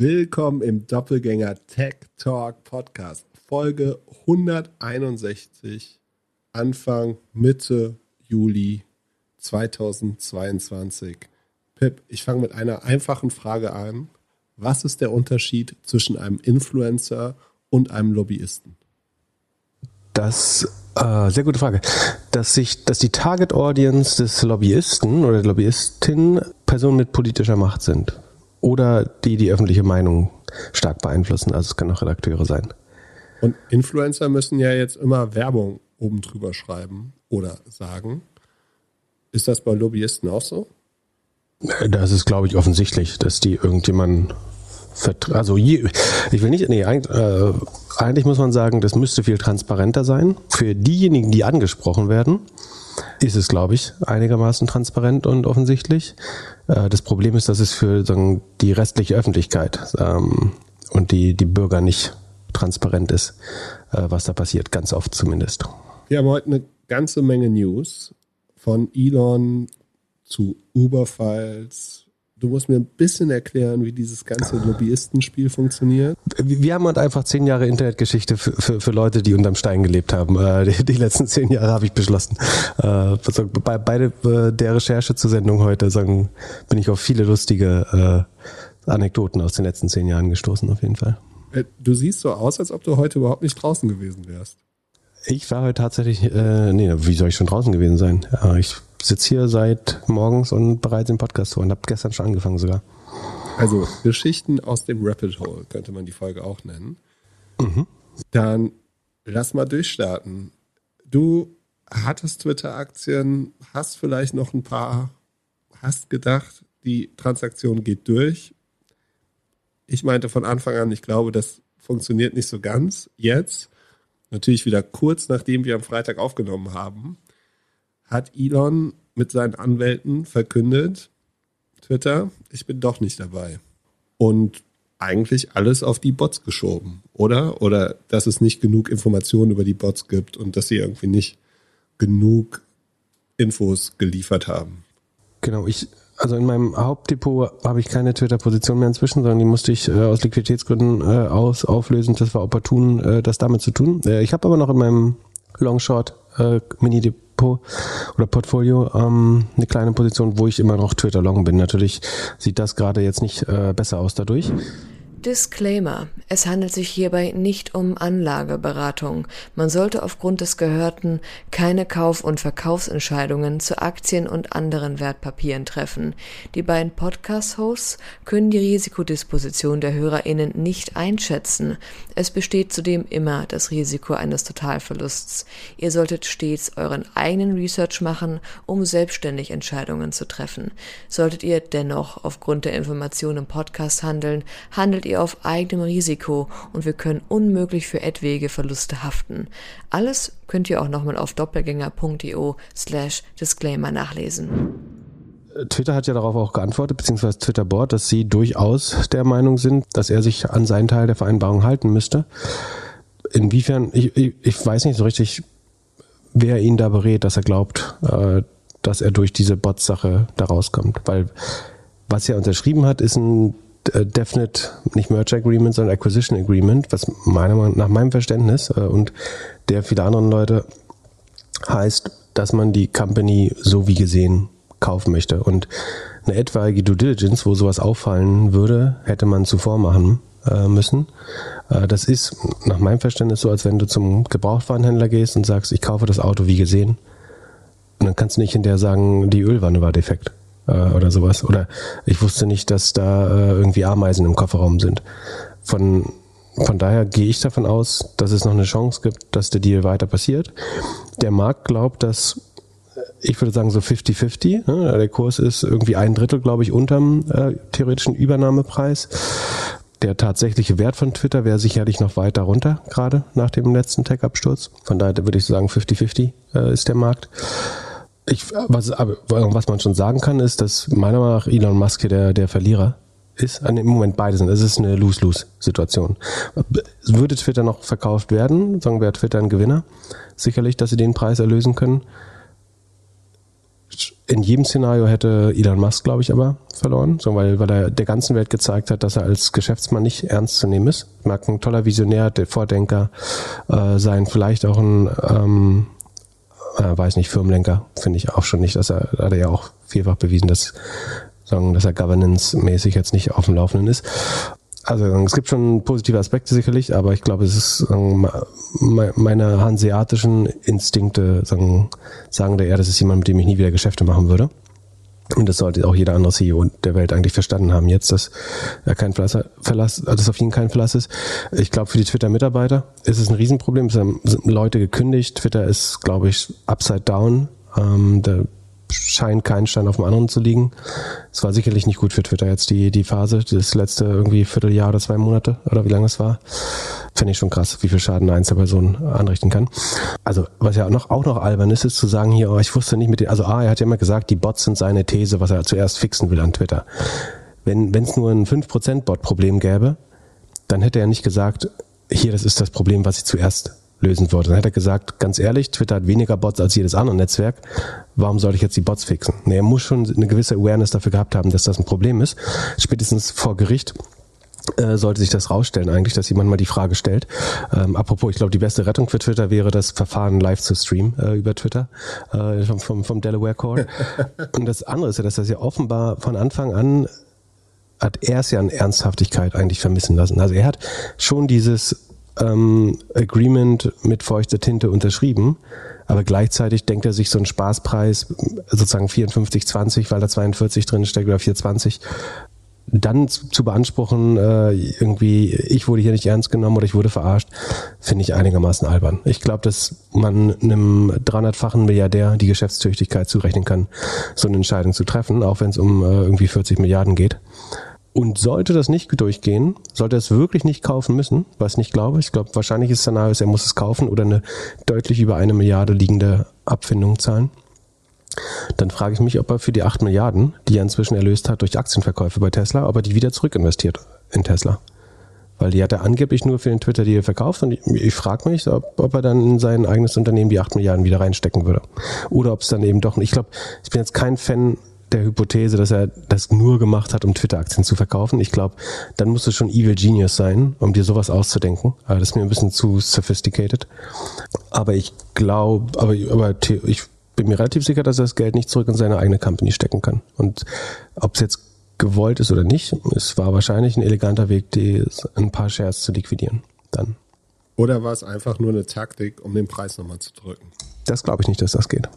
Willkommen im Doppelgänger Tech Talk Podcast, Folge 161, Anfang, Mitte Juli 2022. Pip, ich fange mit einer einfachen Frage an. Was ist der Unterschied zwischen einem Influencer und einem Lobbyisten? Das äh, sehr gute Frage. Dass sich, dass die Target Audience des Lobbyisten oder der Lobbyistin Personen mit politischer Macht sind. Oder die die öffentliche Meinung stark beeinflussen. Also es können auch Redakteure sein. Und Influencer müssen ja jetzt immer Werbung oben drüber schreiben oder sagen. Ist das bei Lobbyisten auch so? Das ist, glaube ich, offensichtlich, dass die irgendjemanden also je, ich will nicht, nee, eigentlich, äh, eigentlich muss man sagen, das müsste viel transparenter sein. Für diejenigen, die angesprochen werden, ist es, glaube ich, einigermaßen transparent und offensichtlich. Äh, das Problem ist, dass es für die restliche Öffentlichkeit ähm, und die, die Bürger nicht transparent ist, äh, was da passiert, ganz oft zumindest. Wir haben heute eine ganze Menge News von Elon zu Uber-Files, Du musst mir ein bisschen erklären, wie dieses ganze Lobbyistenspiel funktioniert. Wir haben halt einfach zehn Jahre Internetgeschichte für, für, für Leute, die unterm Stein gelebt haben. Äh, die, die letzten zehn Jahre habe ich beschlossen. Äh, bei, bei äh, der Recherche zur Sendung heute sagen, bin ich auf viele lustige Anekdoten aus den letzten zehn Jahren gestoßen, auf jeden Fall. Du siehst so aus, als ob du heute überhaupt nicht draußen gewesen wärst. Ich war heute tatsächlich, äh, nee, wie soll ich schon draußen gewesen sein? Ich sitze hier seit morgens und bereite den Podcast vor und habe gestern schon angefangen sogar. Also Geschichten aus dem Rapid Hole könnte man die Folge auch nennen. Mhm. Dann lass mal durchstarten. Du hattest Twitter-Aktien, hast vielleicht noch ein paar, hast gedacht, die Transaktion geht durch. Ich meinte von Anfang an, ich glaube, das funktioniert nicht so ganz. Jetzt, natürlich wieder kurz nachdem wir am Freitag aufgenommen haben, hat Elon mit seinen Anwälten verkündet, Twitter, ich bin doch nicht dabei. Und eigentlich alles auf die Bots geschoben, oder? Oder dass es nicht genug Informationen über die Bots gibt und dass sie irgendwie nicht genug Infos geliefert haben. Genau, ich, also in meinem Hauptdepot habe ich keine Twitter-Position mehr inzwischen, sondern die musste ich äh, aus Liquiditätsgründen äh, aus, auflösen. Das war opportun, äh, das damit zu tun. Äh, ich habe aber noch in meinem Longshort äh, Mini-Depot Depot oder Portfolio ähm, eine kleine Position, wo ich immer noch Twitter Long bin. Natürlich sieht das gerade jetzt nicht äh, besser aus dadurch. Disclaimer. Es handelt sich hierbei nicht um Anlageberatung. Man sollte aufgrund des Gehörten keine Kauf- und Verkaufsentscheidungen zu Aktien und anderen Wertpapieren treffen. Die beiden Podcast-Hosts können die Risikodisposition der HörerInnen nicht einschätzen. Es besteht zudem immer das Risiko eines Totalverlusts. Ihr solltet stets euren eigenen Research machen, um selbstständig Entscheidungen zu treffen. Solltet ihr dennoch aufgrund der Informationen im Podcast handeln, handelt ihr auf eigenem Risiko und wir können unmöglich für etwaige Verluste haften. Alles könnt ihr auch nochmal auf doppelgänger.io slash Disclaimer nachlesen. Twitter hat ja darauf auch geantwortet, beziehungsweise Twitter Board, dass sie durchaus der Meinung sind, dass er sich an seinen Teil der Vereinbarung halten müsste. Inwiefern, ich, ich, ich weiß nicht so richtig, wer ihn da berät, dass er glaubt, äh, dass er durch diese Bot-Sache da rauskommt. Weil was er unterschrieben hat, ist ein Definite, nicht Merge Agreement, sondern Acquisition Agreement, was meiner Meinung nach meinem Verständnis äh, und der vieler anderen Leute heißt, dass man die Company so wie gesehen kaufen möchte. Und eine etwaige Due Diligence, wo sowas auffallen würde, hätte man zuvor machen äh, müssen. Äh, das ist nach meinem Verständnis so, als wenn du zum Gebrauchtwarenhändler gehst und sagst, ich kaufe das Auto wie gesehen. Und dann kannst du nicht hinterher sagen, die Ölwanne war defekt äh, oder sowas. Oder ich wusste nicht, dass da äh, irgendwie Ameisen im Kofferraum sind. Von, von daher gehe ich davon aus, dass es noch eine Chance gibt, dass der Deal weiter passiert. Der Markt glaubt, dass ich würde sagen so 50-50. Ne? Der Kurs ist irgendwie ein Drittel, glaube ich, unterm äh, theoretischen Übernahmepreis. Der tatsächliche Wert von Twitter wäre sicherlich noch weiter runter, gerade nach dem letzten Tech-Absturz. Von daher würde ich sagen 50-50 äh, ist der Markt. Ich, was, was man schon sagen kann, ist, dass meiner Meinung nach Elon Musk der, der Verlierer ist. Im Moment beide sind. Es ist eine Lose-Lose-Situation. Würde Twitter noch verkauft werden, sagen wir Twitter ein Gewinner, sicherlich, dass sie den Preis erlösen können. in jedem Szenario hätte Elon Musk, glaube ich, aber verloren, so weil, weil er der ganzen Welt gezeigt hat, dass er als Geschäftsmann nicht ernst zu nehmen ist. Mag ein toller Visionär, der Vordenker äh, sein, vielleicht auch ein ähm, äh, weiß nicht, Firmenlenker, finde ich auch schon nicht, dass er, hat er ja auch vielfach bewiesen, dass, sagen, dass er governance-mäßig jetzt nicht auf dem Laufenden ist. Also es gibt schon positive Aspekte sicherlich, aber ich glaube, es ist sagen, meine hanseatischen Instinkte sagen, sagen da eher, das ist jemand, mit dem ich nie wieder Geschäfte machen würde. Und das sollte auch jeder andere CEO der Welt eigentlich verstanden haben jetzt, dass er kein Verlass, Verlass dass auf ihn kein Verlass ist. Ich glaube, für die Twitter-Mitarbeiter ist es ein Riesenproblem. Es haben Leute gekündigt. Twitter ist, glaube ich, upside down. Ähm, da scheint kein Stein auf dem anderen zu liegen. Es war sicherlich nicht gut für Twitter jetzt die, die Phase, das letzte irgendwie Vierteljahr oder zwei Monate oder wie lange es war. Finde ich schon krass, wie viel Schaden eine Einzelperson anrichten kann. Also, was ja auch noch, auch noch albern ist, ist zu sagen hier, oh, ich wusste nicht mit den, also A, er hat ja immer gesagt, die Bots sind seine These, was er zuerst fixen will an Twitter. Wenn es nur ein 5% Bot-Problem gäbe, dann hätte er nicht gesagt, hier, das ist das Problem, was ich zuerst lösen würde. Dann hätte er gesagt, ganz ehrlich, Twitter hat weniger Bots als jedes andere Netzwerk. Warum soll ich jetzt die Bots fixen? Nee, er muss schon eine gewisse Awareness dafür gehabt haben, dass das ein Problem ist. Spätestens vor Gericht äh, sollte sich das rausstellen eigentlich, dass jemand mal die Frage stellt. Ähm, apropos, ich glaube, die beste Rettung für Twitter wäre das Verfahren live zu streamen äh, über Twitter äh, vom, vom, vom Delaware Court. Und das andere ist ja, dass das ja offenbar von Anfang an hat er es ja an Ernsthaftigkeit eigentlich vermissen lassen. Also er hat schon dieses ähm, Agreement mit feuchter Tinte unterschrieben, aber gleichzeitig denkt er sich so einen Spaßpreis, sozusagen 54,20, weil da 42 drin steckt oder 4,20, dann zu, beanspruchen, äh, irgendwie, ich wurde hier nicht ernst genommen oder ich wurde verarscht, finde ich einigermaßen albern. Ich glaube, dass man einem 300-fachen Milliardär die Geschäftstüchtigkeit zurechnen kann, so eine Entscheidung zu treffen, auch wenn es um äh, irgendwie 40 Milliarden geht. Und sollte das nicht durchgehen, sollte er es wirklich nicht kaufen müssen, was ich nicht glaube. Ich glaube, wahrscheinliches Szenario ist, er muss es kaufen oder eine deutlich über eine Milliarde liegende Abfindung zahlen. Dann frage ich mich, ob er für die acht Milliarden, die er inzwischen erlöst hat durch Aktienverkäufe bei Tesla, ob er die wieder zurückinvestiert in Tesla. Weil die hat er angeblich nur für den Twitter, die er verkauft. Und ich, ich frage mich, ob, ob, er dann in sein eigenes Unternehmen die acht Milliarden wieder reinstecken würde. Oder ob es dann eben doch, ich glaube, ich bin jetzt kein Fan der Hypothese, dass er das nur gemacht hat, um Twitter-Aktien zu verkaufen. Ich glaube, dann muss es schon Evil Genius sein, um dir sowas auszudenken. Aber das ist mir ein bisschen zu sophisticated. Aber ich glaube, aber, aber ich bin mir relativ sicher, dass er das Geld nicht zurück in seine eigene Company stecken kann. Und ob es jetzt gewollt ist oder nicht, es war wahrscheinlich ein eleganter Weg, die, ein paar Shares zu liquidieren. Dann. Oder war es einfach nur eine Taktik, um den Preis nochmal zu drücken? Das glaube ich nicht, dass das geht.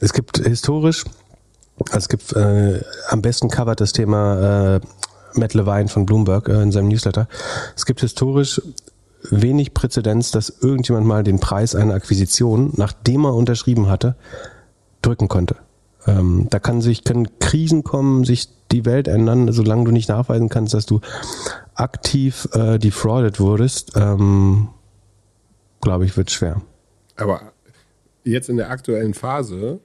Es gibt historisch, also es gibt äh, am besten covert das Thema äh, Matt Levine von Bloomberg äh, in seinem Newsletter. Es gibt historisch wenig Präzedenz, dass irgendjemand mal den Preis einer Akquisition, nachdem er unterschrieben hatte, drücken konnte. Ähm, da kann sich, können Krisen kommen, sich die Welt ändern, solange du nicht nachweisen kannst, dass du aktiv äh, defrauded wurdest, ähm, glaube ich, wird schwer. Aber jetzt in der aktuellen Phase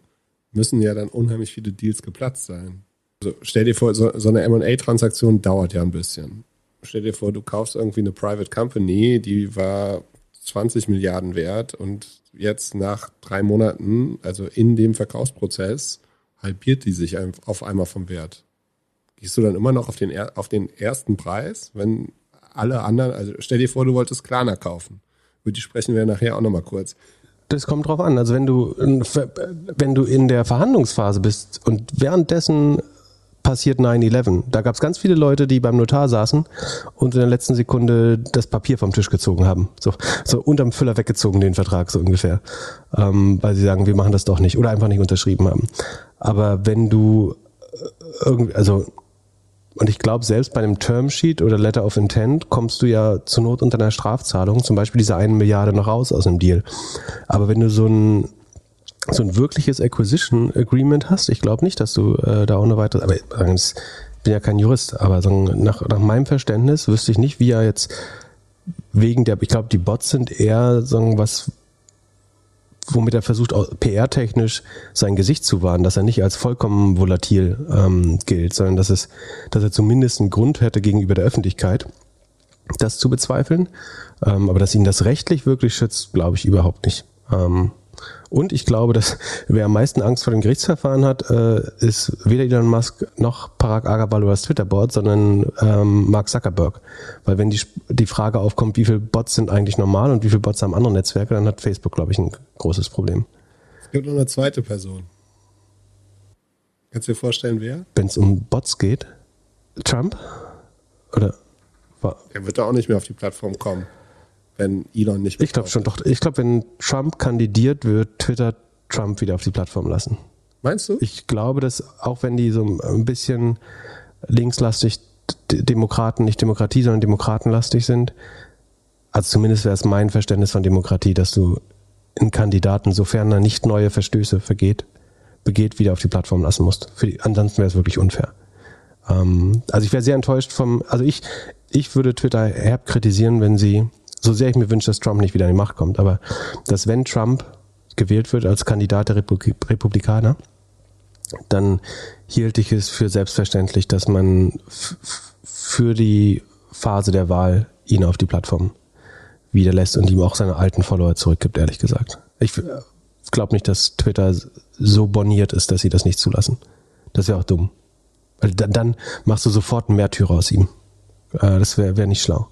müssen ja dann unheimlich viele Deals geplatzt sein. Also stell dir vor, so, so eine MA-Transaktion dauert ja ein bisschen. Stell dir vor, du kaufst irgendwie eine Private Company, die war 20 Milliarden wert und jetzt nach drei Monaten, also in dem Verkaufsprozess, halbiert die sich auf einmal vom Wert. Gehst du dann immer noch auf den, auf den ersten Preis, wenn alle anderen, also stell dir vor, du wolltest Klarna kaufen. Über die sprechen wir nachher auch nochmal kurz. Das kommt drauf an. Also wenn du, wenn du in der Verhandlungsphase bist und währenddessen passiert 9-11. Da gab es ganz viele Leute, die beim Notar saßen und in der letzten Sekunde das Papier vom Tisch gezogen haben. So, so unterm Füller weggezogen, den Vertrag, so ungefähr. Ähm, weil sie sagen, wir machen das doch nicht. Oder einfach nicht unterschrieben haben. Aber wenn du äh, irgendwie, also und ich glaube, selbst bei einem Termsheet oder Letter of Intent kommst du ja zur Not unter einer Strafzahlung, zum Beispiel diese eine Milliarde noch raus aus einem Deal. Aber wenn du so ein so ein wirkliches Acquisition Agreement hast, ich glaube nicht, dass du äh, da auch eine weitere, aber ich bin ja kein Jurist, aber so nach, nach meinem Verständnis wüsste ich nicht, wie er jetzt wegen der, ich glaube, die Bots sind eher so was, womit er versucht, PR-technisch sein Gesicht zu wahren, dass er nicht als vollkommen volatil ähm, gilt, sondern dass es, dass er zumindest einen Grund hätte gegenüber der Öffentlichkeit, das zu bezweifeln. Ähm, aber dass ihn das rechtlich wirklich schützt, glaube ich überhaupt nicht. Ähm, Und ich glaube, dass wer am meisten Angst vor dem Gerichtsverfahren hat, äh, ist weder Elon Musk noch Parag Agrawal oder das Twitter-Board, sondern ähm, Mark Zuckerberg. Weil wenn die, die Frage aufkommt, wie viele Bots sind eigentlich normal und wie viele Bots haben andere Netzwerke, dann hat Facebook, glaube ich, ein großes Problem. Es gibt noch eine zweite Person. Kannst du dir vorstellen, wer? Wenn es um Bots geht? Trump? Oder? Er wird da auch nicht mehr auf die Plattform kommen wenn Elon nicht. Ich glaube schon, doch. Ich glaube, wenn Trump kandidiert, wird Twitter Trump wieder auf die Plattform lassen. Meinst du? Ich glaube, dass auch wenn die so ein bisschen linkslastig Demokraten, nicht Demokratie, sondern Demokratenlastig sind, also zumindest wäre es mein Verständnis von Demokratie, dass du einen Kandidaten, sofern er nicht neue Verstöße vergeht, begeht, wieder auf die Plattform lassen musst. Die, ansonsten wäre es wirklich unfair. Ähm, also ich wäre sehr enttäuscht vom, also ich, ich würde Twitter herb kritisieren, wenn sie so sehr ich mir wünsche, dass Trump nicht wieder an die Macht kommt, aber dass wenn Trump gewählt wird als Kandidat der Republikaner, dann hielt ich es für selbstverständlich, dass man für die Phase der Wahl ihn auf die Plattform wieder lässt und ihm auch seine alten Follower zurückgibt, ehrlich gesagt. Ich glaube nicht, dass Twitter so boniert ist, dass sie das nicht zulassen. Das wäre auch dumm. Weil dann machst du sofort einen Märtyrer aus ihm. Äh, das wäre wär nicht schlau.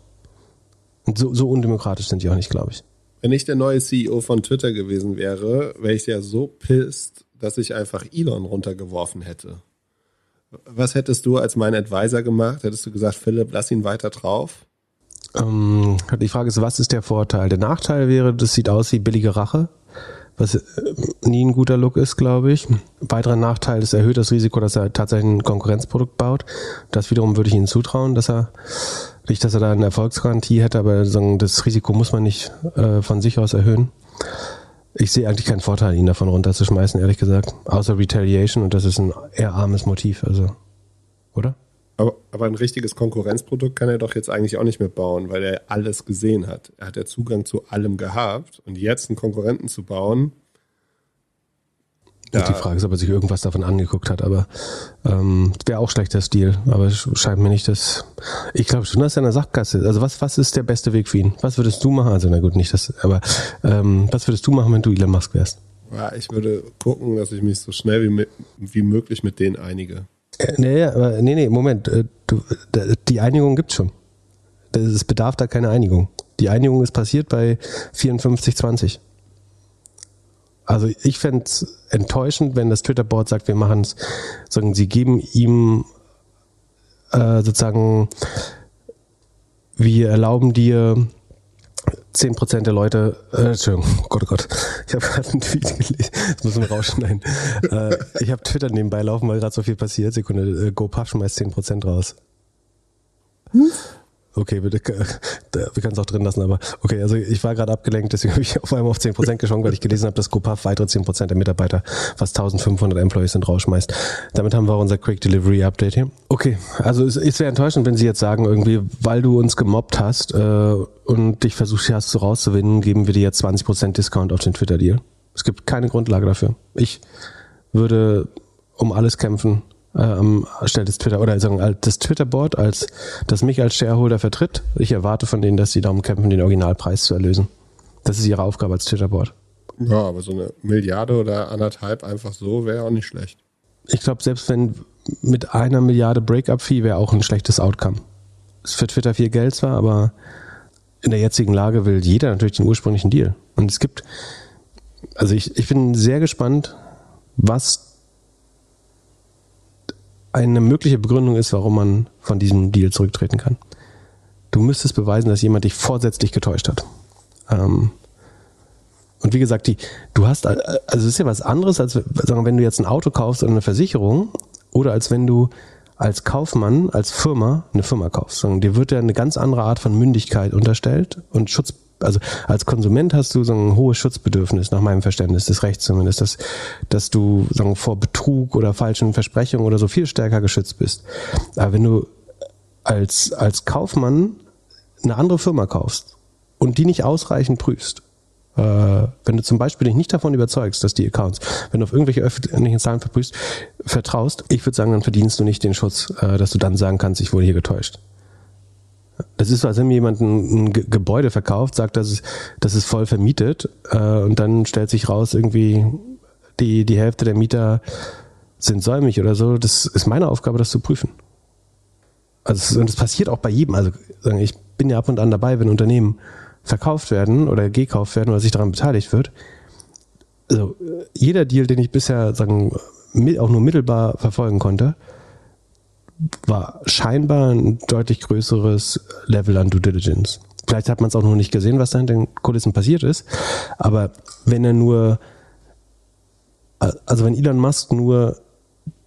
So, so undemokratisch sind die auch nicht, glaube ich. Wenn ich der neue CEO von Twitter gewesen wäre, wäre ich ja so pisst, dass ich einfach Elon runtergeworfen hätte. Was hättest du als mein Advisor gemacht? Hättest du gesagt, Philipp, lass ihn weiter drauf? Ähm, die Frage ist, was ist der Vorteil? Der Nachteil wäre, das sieht aus wie billige Rache, was äh, nie ein guter Look ist, glaube ich. Weiterer Nachteil ist erhöht das Risiko, dass er tatsächlich ein Konkurrenzprodukt baut. Das wiederum würde ich ihm zutrauen, dass er nicht, dass er da eine Erfolgsgarantie hätte, aber das Risiko muss man nicht äh, von sich aus erhöhen. Ich sehe eigentlich keinen Vorteil, ihn davon runterzuschmeißen, ehrlich gesagt. Außer Retaliation und das ist ein eher armes Motiv, also. Oder? Aber, aber ein richtiges Konkurrenzprodukt kann er doch jetzt eigentlich auch nicht mehr bauen, weil er alles gesehen hat. Er hat ja Zugang zu allem gehabt und jetzt einen Konkurrenten zu bauen, ja. Die Frage ist, ob er sich irgendwas davon angeguckt hat, aber ähm, wäre auch schlechter Stil. Aber es scheint mir nicht, dass. Ich glaube schon, dass er in der Sackgasse Also was, was ist der beste Weg für ihn? Was würdest du machen? Also na gut, nicht das, aber ähm, was würdest du machen, wenn du Elon Musk wärst? Ja, ich würde gucken, dass ich mich so schnell wie, wie möglich mit denen einige. Äh, nee, aber, nee, nee, Moment. Äh, du, die Einigung gibt's schon. Es bedarf da keine Einigung. Die Einigung ist passiert bei 54,20. Also ich fände es enttäuschend, wenn das Twitter-Board sagt, wir machen es, sagen, sie geben ihm äh, sozusagen, wir erlauben dir 10% der Leute, äh, Entschuldigung, Gott, oh Gott, ich habe gerade einen Tweet gelesen, das müssen wir rausschneiden. äh, ich habe Twitter nebenbei laufen, weil gerade so viel passiert. Sekunde, äh, GoPuff schmeißt 10% raus. Hm? Okay, bitte, wir können es auch drin lassen, aber okay, also ich war gerade abgelenkt, deswegen habe ich auf einmal auf 10% geschwungen, weil ich gelesen habe, dass GoPuff weitere 10% der Mitarbeiter, fast 1500 Employees sind, rausschmeißt. Damit haben wir unser Quick Delivery Update hier. Okay, also es, es wäre enttäuschend, wenn Sie jetzt sagen, irgendwie, weil du uns gemobbt hast äh, und dich versucht hast so rauszuwinden, geben wir dir jetzt 20% Discount auf den Twitter-Deal. Es gibt keine Grundlage dafür. Ich würde um alles kämpfen, ähm, stellt das Twitter oder sagen das Twitter-Board als das mich als Shareholder vertritt. Ich erwarte von denen, dass sie darum kämpfen, den Originalpreis zu erlösen. Das ist ihre Aufgabe als Twitter-Board. Ja, aber so eine Milliarde oder anderthalb einfach so wäre auch nicht schlecht. Ich glaube, selbst wenn mit einer Milliarde Breakup-Fee wäre auch ein schlechtes Outcome. Ist für Twitter viel Geld zwar, aber in der jetzigen Lage will jeder natürlich den ursprünglichen Deal. Und es gibt, also ich, ich bin sehr gespannt, was eine mögliche Begründung ist, warum man von diesem Deal zurücktreten kann. Du müsstest beweisen, dass jemand dich vorsätzlich getäuscht hat. Ähm, und wie gesagt, die, du hast, also es ist ja was anderes, als sagen, wenn du jetzt ein Auto kaufst oder eine Versicherung oder als wenn du als Kaufmann, als Firma eine Firma kaufst. Dir wird ja eine ganz andere Art von Mündigkeit unterstellt und Schutz also als Konsument hast du so ein hohes Schutzbedürfnis, nach meinem Verständnis des Rechts zumindest, dass, dass du sagen, vor Betrug oder falschen Versprechungen oder so viel stärker geschützt bist. Aber wenn du als, als Kaufmann eine andere Firma kaufst und die nicht ausreichend prüfst, äh, wenn du zum Beispiel dich nicht davon überzeugst, dass die Accounts, wenn du auf irgendwelche öffentlichen Zahlen verprüfst, vertraust, ich würde sagen, dann verdienst du nicht den Schutz, äh, dass du dann sagen kannst, ich wurde hier getäuscht. Das ist so, als wenn mir jemand ein, ein Gebäude verkauft, sagt, das ist, das ist voll vermietet äh, und dann stellt sich raus, irgendwie die, die Hälfte der Mieter sind säumig oder so. Das ist meine Aufgabe, das zu prüfen. Also und das passiert auch bei jedem. Also ich bin ja ab und an dabei, wenn Unternehmen verkauft werden oder gekauft werden oder sich daran beteiligt wird. Also jeder Deal, den ich bisher sagen auch nur mittelbar verfolgen konnte, war scheinbar ein deutlich größeres Level an Due Diligence. Vielleicht hat man es auch noch nicht gesehen, was da in den Kulissen passiert ist, aber wenn er nur, also wenn Elon Musk nur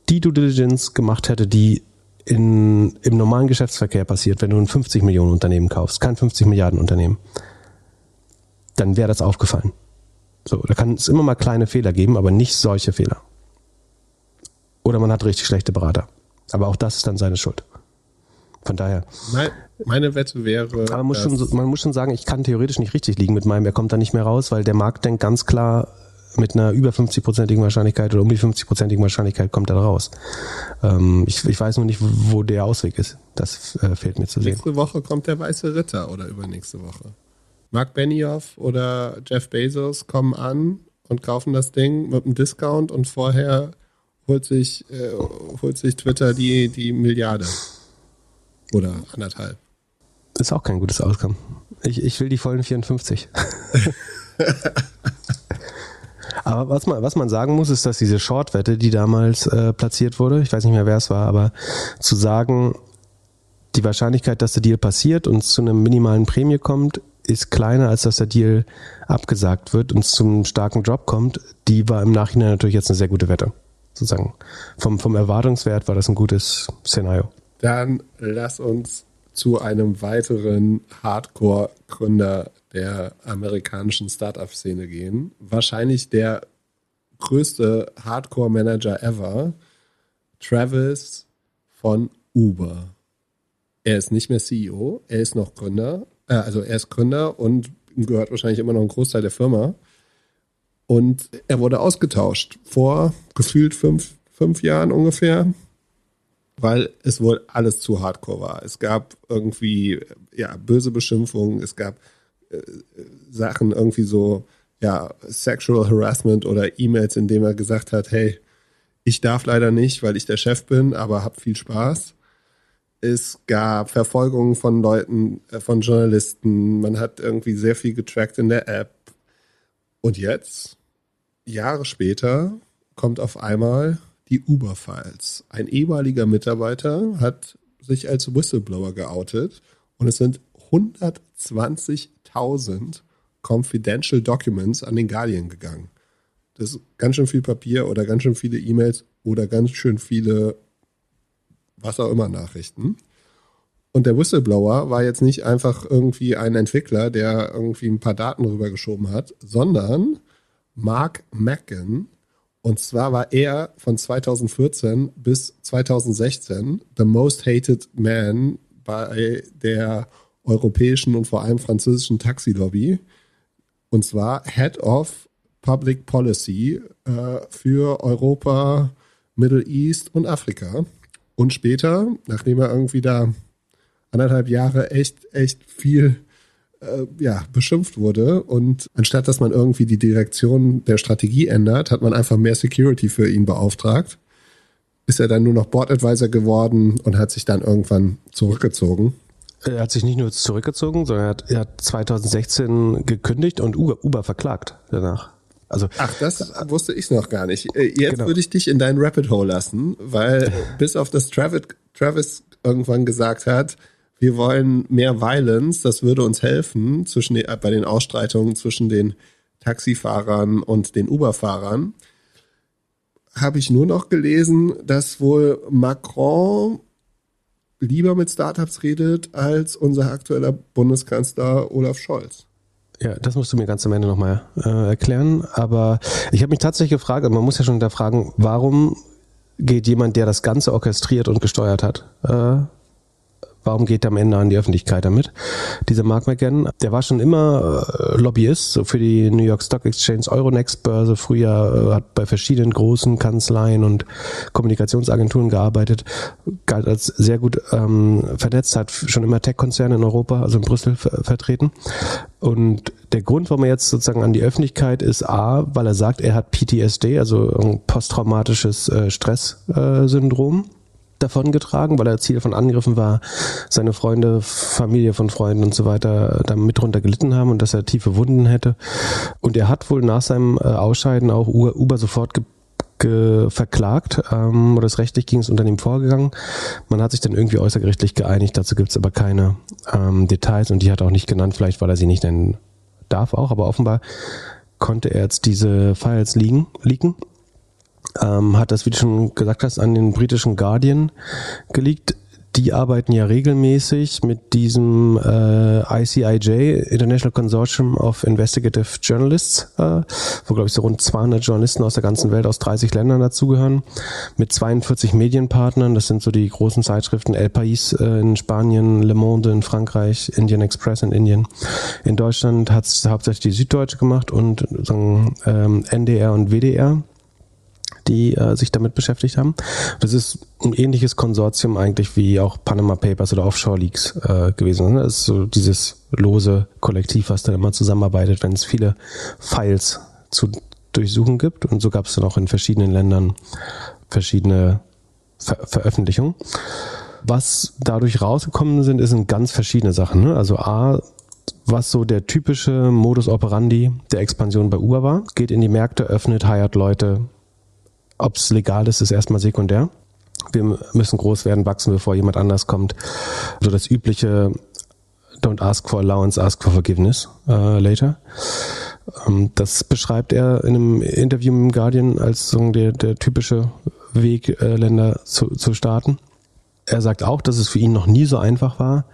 die Due Diligence gemacht hätte, die in, im normalen Geschäftsverkehr passiert, wenn du ein 50 Millionen Unternehmen kaufst, kein 50 Milliarden Unternehmen, dann wäre das aufgefallen. So, da kann es immer mal kleine Fehler geben, aber nicht solche Fehler. Oder man hat richtig schlechte Berater. Aber auch das ist dann seine Schuld. Von daher. Meine, meine Wette wäre. Aber man muss, schon, man muss schon sagen, ich kann theoretisch nicht richtig liegen mit meinem, er kommt da nicht mehr raus, weil der Markt denkt ganz klar, mit einer über 50-prozentigen Wahrscheinlichkeit oder um die 50-prozentigen Wahrscheinlichkeit kommt er raus. Ähm, ich, ich, weiß nur nicht, wo der Ausweg ist. Das äh, fehlt mir zu sehen. Nächste Woche kommt der Weiße Ritter oder übernächste Woche. Mark Benioff oder Jeff Bezos kommen an und kaufen das Ding mit einem Discount und vorher holt sich, äh, holt sich Twitter die, die Milliarde. Oder anderthalb. Ist auch kein gutes Auskommen. Ich, ich will die vollen 54. aber was man, was man sagen muss, ist, dass diese Short-Wette, die damals äh, platziert wurde, ich weiß nicht mehr, wer es war, aber zu sagen, die Wahrscheinlichkeit, dass der Deal passiert und zu einer minimalen Prämie kommt, ist kleiner, als dass der Deal abgesagt wird und zum starken Drop kommt, die war im Nachhinein natürlich jetzt eine sehr gute Wette sozusagen vom, vom Erwartungswert war das ein gutes Szenario. Dann lass uns zu einem weiteren Hardcore-Gründer der amerikanischen Startup-Szene gehen. Wahrscheinlich der größte Hardcore-Manager ever, Travis von Uber. Er ist nicht mehr CEO, er ist noch Gründer, äh, also er ist Gründer und gehört wahrscheinlich immer noch ein Großteil der Firma. Und er wurde ausgetauscht vor gefühlt fünf, fünf Jahren ungefähr, weil es wohl alles zu hardcore war. Es gab irgendwie ja, böse Beschimpfungen, es gab äh, Sachen irgendwie so, ja, Sexual Harassment oder E-Mails, in denen er gesagt hat, hey, ich darf leider nicht, weil ich der Chef bin, aber hab viel Spaß. Es gab Verfolgungen von Leuten, äh, von Journalisten. Man hat irgendwie sehr viel getrackt in der App. Und jetzt, Jahre später, kommt auf einmal die Uber-Files. Ein ehemaliger Mitarbeiter hat sich als Whistleblower geoutet und es sind 120.000 Confidential Documents an den Guardian gegangen. Das ist ganz schön viel Papier oder ganz schön viele E-Mails oder ganz schön viele was auch immer Nachrichten. Und der Whistleblower war jetzt nicht einfach irgendwie ein Entwickler, der irgendwie ein paar Daten rübergeschoben hat, sondern Mark Macken. Und zwar war er von 2014 bis 2016 the most hated man bei der europäischen und vor allem französischen Taxilobby. Und zwar Head of Public Policy äh, für Europa, Middle East und Afrika. Und später, nachdem er irgendwie da anderthalb Jahre echt, echt viel äh, ja, beschimpft wurde. Und anstatt dass man irgendwie die Direktion der Strategie ändert, hat man einfach mehr Security für ihn beauftragt. Ist er dann nur noch Board Advisor geworden und hat sich dann irgendwann zurückgezogen. Er hat sich nicht nur zurückgezogen, sondern er hat, er hat 2016 gekündigt und Uber, Uber verklagt danach. Also, Ach, das wusste ich noch gar nicht. Äh, jetzt genau. würde ich dich in deinen Rabbit Hole lassen, weil bis auf das Travis, Travis irgendwann gesagt hat, wir wollen mehr Violence, das würde uns helfen zwischen den, bei den Ausstreitungen zwischen den Taxifahrern und den Uber-Fahrern. Habe ich nur noch gelesen, dass wohl Macron lieber mit Startups redet als unser aktueller Bundeskanzler Olaf Scholz. Ja, das musst du mir ganz am Ende nochmal äh, erklären. Aber ich habe mich tatsächlich gefragt, man muss ja schon hinterfragen, warum geht jemand, der das Ganze orchestriert und gesteuert hat, äh, Warum geht er am Ende an die Öffentlichkeit damit? Dieser Mark McGann, der war schon immer äh, Lobbyist, so für die New York Stock Exchange Euronext Börse, früher äh, hat bei verschiedenen großen Kanzleien und Kommunikationsagenturen gearbeitet, galt als sehr gut ähm, vernetzt, hat schon immer Tech-Konzerne in Europa, also in Brüssel vertreten. Und der Grund, warum er jetzt sozusagen an die Öffentlichkeit ist, A, weil er sagt, er hat PTSD, also ein posttraumatisches äh, Stresssyndrom. Äh, davongetragen, weil er Ziel von Angriffen war, seine Freunde, Familie von Freunden und so weiter da mit drunter gelitten haben und dass er tiefe Wunden hätte. Und er hat wohl nach seinem äh, Ausscheiden auch Uber sofort ge verklagt. Ähm, oder das rechtlich ging es unter ihm vorgegangen. Man hat sich dann irgendwie äußergerichtlich geeinigt, dazu gibt es aber keine ähm, Details und die hat er auch nicht genannt, vielleicht weil er sie nicht nennen darf auch, aber offenbar konnte er jetzt diese Files liegen, leaken ähm, hat das, wie du schon gesagt hast, an den britischen Guardian geleakt. Die arbeiten ja regelmäßig mit diesem äh, ICIJ, International Consortium of Investigative Journalists, äh, wo, glaube ich, so rund 200 Journalisten aus der ganzen Welt, aus 30 Ländern dazugehören, mit 42 Medienpartnern. Das sind so die großen Zeitschriften El País äh, in Spanien, Le Monde in Frankreich, Indian Express in Indien. In Deutschland hat es hauptsächlich die Süddeutsche gemacht und sagen, ähm, NDR und WDR die äh, sich damit beschäftigt haben. Das ist ein ähnliches Konsortium eigentlich wie auch Panama Papers oder Offshore Leaks äh, gewesen. Ne? Das ist so dieses lose Kollektiv, was dann immer zusammenarbeitet, wenn es viele Files zu durchsuchen gibt. Und so gab es dann auch in verschiedenen Ländern verschiedene Ver Veröffentlichungen. Was dadurch rausgekommen sind, sind ganz verschiedene Sachen. Ne? Also A, was so der typische Modus operandi der Expansion bei Uber war. Geht in die Märkte, öffnet, hired Leute, ob es legal ist, ist erstmal sekundär. Wir müssen groß werden, wachsen, bevor jemand anders kommt. So das übliche Don't ask for allowance, ask for forgiveness uh, later. Um, ähm, das beschreibt er in einem Interview mit dem Guardian als so der, der typische Weg, äh, Länder zu, zu starten. Er sagt auch, dass es für ihn noch nie so einfach war,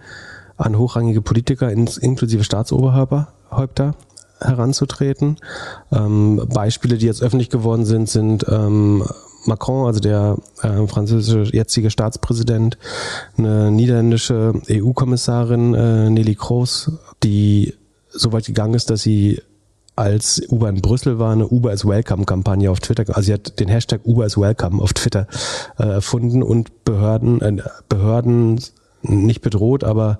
an hochrangige Politiker ins, inklusive Staatsoberhäupter heranzutreten. Ähm, Beispiele, die jetzt öffentlich geworden sind, sind ähm, Macron, also der äh, französische jetzige Staatspräsident, eine niederländische EU-Kommissarin äh, Nelly Kroes, die so weit gegangen ist, dass sie als Uber in Brüssel war, eine Uber is Welcome-Kampagne auf Twitter, also sie hat den Hashtag Uber is Welcome auf Twitter äh, erfunden und Behörden, äh, Behörden nicht bedroht, aber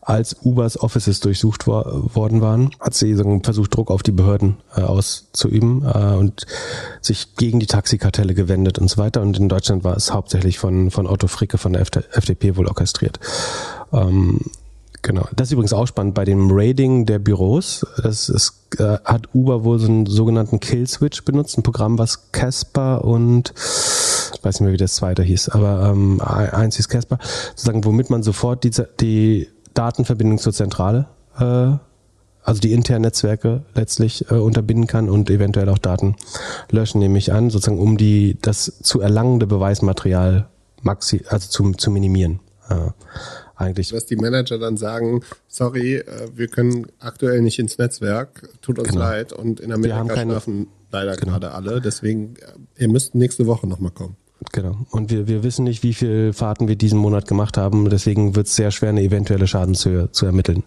als Ubers Offices durchsucht wo worden waren, hat sie versucht, Druck auf die Behörden äh, auszuüben äh, und sich gegen die Taxikartelle gewendet und so weiter. Und in Deutschland war es hauptsächlich von, von Otto Fricke von der FDP wohl orchestriert. Ähm, Genau. Das ist übrigens auch spannend bei dem Raiding der Büros. Das ist, äh, hat Uber wohl so einen sogenannten Kill Switch benutzt, ein Programm, was Casper und ich weiß nicht mehr, wie das zweite hieß, aber ähm, eins hieß Casper, sozusagen, womit man sofort die, die Datenverbindung zur Zentrale, äh, also die internen Netzwerke letztlich äh, unterbinden kann und eventuell auch Daten löschen, nehme ich an, sozusagen um die das zu erlangende Beweismaterial maxi, also zu, zu minimieren. Äh, eigentlich. Was die Manager dann sagen, sorry, äh, wir können aktuell nicht ins Netzwerk, tut uns genau. leid und in Amerika schlafen leider genau. gerade alle, deswegen äh, ihr müsst nächste Woche nochmal kommen. Genau. Und wir, wir wissen nicht, wie viele Fahrten wir diesen Monat gemacht haben. Deswegen wird es sehr schwer, eine eventuelle Schadenshöhe zu ermitteln.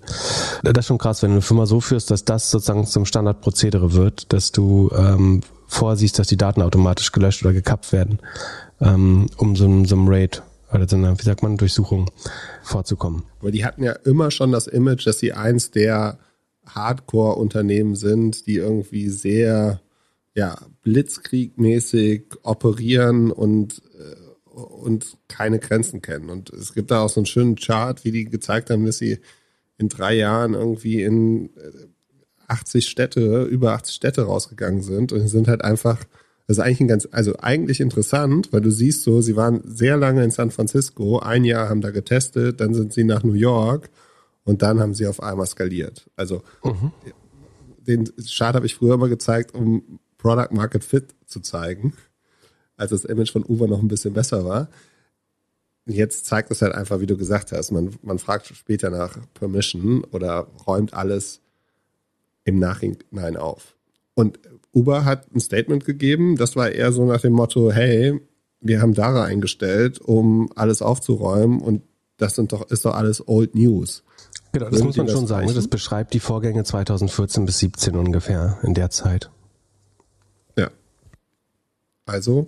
Das ist schon krass, wenn du eine Firma so führst, dass das sozusagen zum Standardprozedere wird, dass du ähm, vorsiehst, dass die Daten automatisch gelöscht oder gekappt werden, ähm, um so, so einem Raid oder so einer, wie sagt man, Durchsuchung vorzukommen. Aber die hatten ja immer schon das Image, dass sie eins der Hardcore-Unternehmen sind, die irgendwie sehr ja, blitzkriegmäßig operieren und, äh, und keine Grenzen kennen. Und es gibt da auch so einen schönen Chart, wie die gezeigt haben, dass sie in drei Jahren irgendwie in 80 äh, Städte, über 80 Städte rausgegangen sind und sind halt einfach, das ist eigentlich ein ganz, also eigentlich interessant, weil du siehst so, sie waren sehr lange in San Francisco, ein Jahr haben da getestet, dann sind sie nach New York und dann haben sie auf einmal skaliert. Also mhm. den Chart habe ich früher immer gezeigt, um Product Market Fit zu zeigen, als das Image von Uber noch ein bisschen besser war. Jetzt zeigt es halt einfach, wie du gesagt hast, man, man fragt später nach Permission oder räumt alles im Nachhinein auf. Und Uber hat ein Statement gegeben, das war eher so nach dem Motto, hey, wir haben Dara eingestellt, um alles aufzuräumen und das sind doch, ist doch alles Old News. Genau, das muss man schon sagen. Ne? Das beschreibt die Vorgänge 2014 bis 17 ungefähr in der Zeit. Also,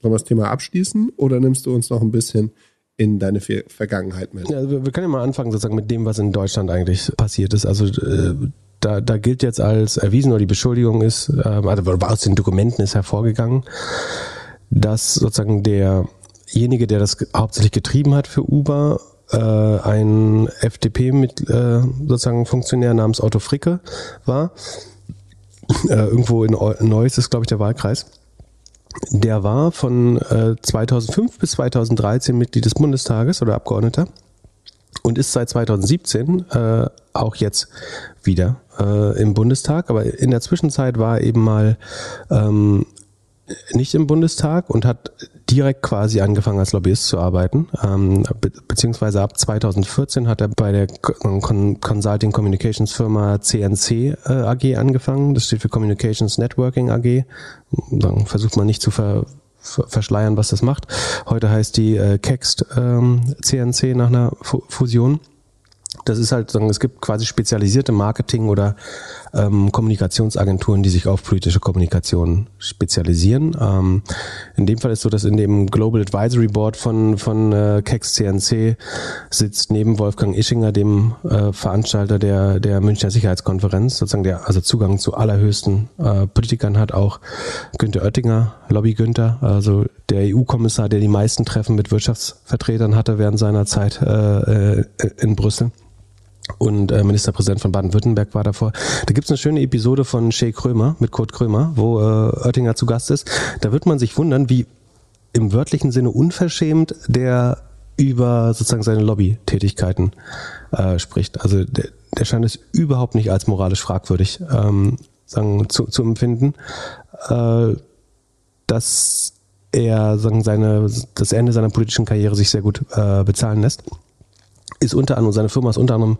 sollen wir das Thema abschließen oder nimmst du uns noch ein bisschen in deine Vergangenheit mit? Ja, wir, wir können ja mal anfangen sozusagen mit dem, was in Deutschland eigentlich passiert ist. Also äh, da, da gilt jetzt als erwiesen oder die Beschuldigung ist, äh, also aus den Dokumenten ist hervorgegangen, dass sozusagen derjenige, der das hauptsächlich getrieben hat für Uber, äh, ein FDP mit äh, sozusagen Funktionär namens Otto Fricke war. Äh, irgendwo in Neuss ist, glaube ich, der Wahlkreis. Der war von äh, 2005 bis 2013 Mitglied des Bundestages oder Abgeordneter und ist seit 2017 äh, auch jetzt wieder äh, im Bundestag. Aber in der Zwischenzeit war er eben mal ähm, nicht im Bundestag und hat direkt quasi angefangen als Lobbyist zu arbeiten. Ähm, be beziehungsweise ab 2014 hat er bei der Con Consulting Communications Firma CNC äh, AG angefangen. Das steht für Communications Networking AG. Dann versucht man nicht zu ver verschleiern, was das macht. Heute heißt die äh, Kext ähm, CNC nach einer F Fusion. Das ist halt, es gibt quasi spezialisierte Marketing- oder ähm, Kommunikationsagenturen, die sich auf politische Kommunikation spezialisieren. Ähm, in dem Fall ist so, dass in dem Global Advisory Board von, von äh, Kex CNC sitzt neben Wolfgang Ischinger, dem äh, Veranstalter der, der Münchner Sicherheitskonferenz, sozusagen der also Zugang zu allerhöchsten äh, Politikern hat, auch Günther Oettinger, Lobby Günther, also der EU-Kommissar, der die meisten Treffen mit Wirtschaftsvertretern hatte während seiner Zeit äh, äh in Brüssel und äh, Ministerpräsident von Baden-Württemberg war davor. Da gibt's eine schöne Episode von Shay Krömer mit Kurt Krömer, wo äh, Oettinger zu Gast ist. Da wird man sich wundern, wie im wörtlichen Sinne unverschämt der über sozusagen seine Lobbytätigkeiten äh, spricht. Also der, der scheint es überhaupt nicht als moralisch fragwürdig ähm, sagen, zu, zu empfinden, äh, dass er sagen, seine, das Ende seiner politischen Karriere sich sehr gut äh, bezahlen lässt ist unter anderem, seine Firma ist unter anderem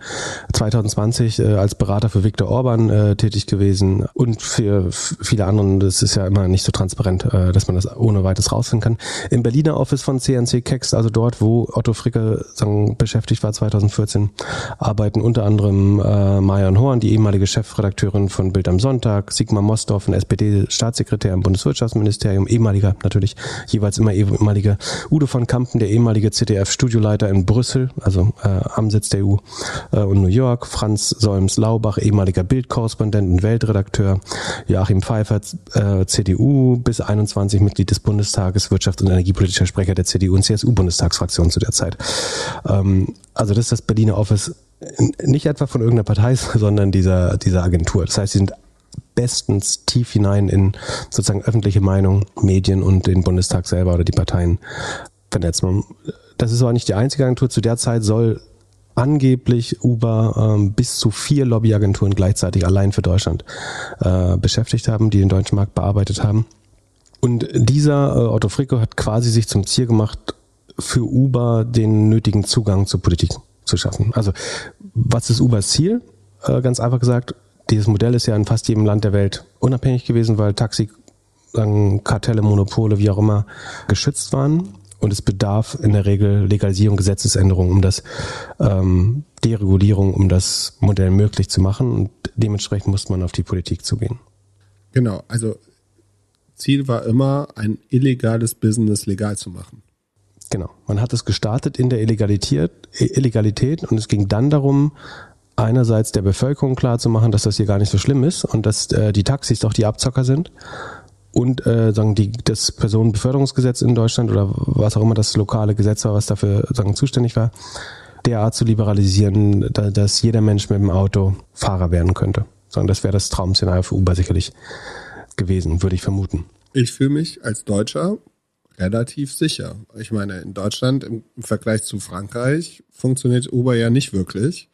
2020 äh, als Berater für Viktor Orban äh, tätig gewesen und für viele anderen. Das ist ja immer nicht so transparent, äh, dass man das ohne weiteres rausfinden kann. Im Berliner Office von CNC Kex, also dort, wo Otto Fricke sagen, beschäftigt war 2014, arbeiten unter anderem äh, Marion Horn, die ehemalige Chefredakteurin von Bild am Sonntag, Sigmar Mosdorf, ein SPD-Staatssekretär im Bundeswirtschaftsministerium, ehemaliger natürlich, jeweils immer ehemaliger Udo von Kampen, der ehemalige ZDF-Studioleiter in Brüssel, also äh, am Sitz der EU äh, und New York, Franz Solms-Laubach, ehemaliger Bildkorrespondent und Weltredakteur, Joachim Pfeiffer, äh, CDU, bis 21 Mitglied des Bundestages, Wirtschafts- und Energiepolitischer Sprecher der CDU und CSU-Bundestagsfraktion zu der Zeit. Ähm, also das ist das Berliner Office nicht etwa von irgendeiner Partei, sondern dieser, dieser Agentur. Das heißt, sie sind bestens tief hinein in sozusagen öffentliche Meinung, Medien und den Bundestag selber oder die Parteien vernetzt. Das ist aber nicht die einzige Agentur. Zu der Zeit soll angeblich Uber ähm, bis zu vier Lobbyagenturen gleichzeitig allein für Deutschland äh, beschäftigt haben, die den deutschen Markt bearbeitet haben. Und dieser äh, Otto Fricke hat quasi sich zum Ziel gemacht, für Uber den nötigen Zugang zur Politik zu schaffen. Also was ist Ubers Ziel? Äh, ganz einfach gesagt, dieses Modell ist ja in fast jedem Land der Welt unabhängig gewesen, weil Taxi, Kartelle, Monopole, wie auch immer, geschützt waren und es bedarf in der Regel Legalisierung, Gesetzesänderung, um das ähm, Deregulierung, um das Modell möglich zu machen. Und dementsprechend muss man auf die Politik zugehen. Genau, also Ziel war immer, ein illegales Business legal zu machen. Genau. Man hat es gestartet in der Illegalität, Illegalität und es ging dann darum, einerseits der Bevölkerung klarzumachen, dass das hier gar nicht so schlimm ist und dass äh, die Taxis doch die Abzocker sind und äh, sagen die das Personenbeförderungsgesetz in Deutschland oder was auch immer das lokale Gesetz war, was dafür sagen zuständig war, derart zu liberalisieren, da, dass jeder Mensch mit dem Auto Fahrer werden könnte. Sondern das wäre das Traum-Szenario für Uber sicherlich gewesen, würde ich vermuten. Ich fühle mich als Deutscher relativ sicher. Ich meine, in Deutschland im, Vergleich zu Frankreich funktioniert Uber ja nicht wirklich.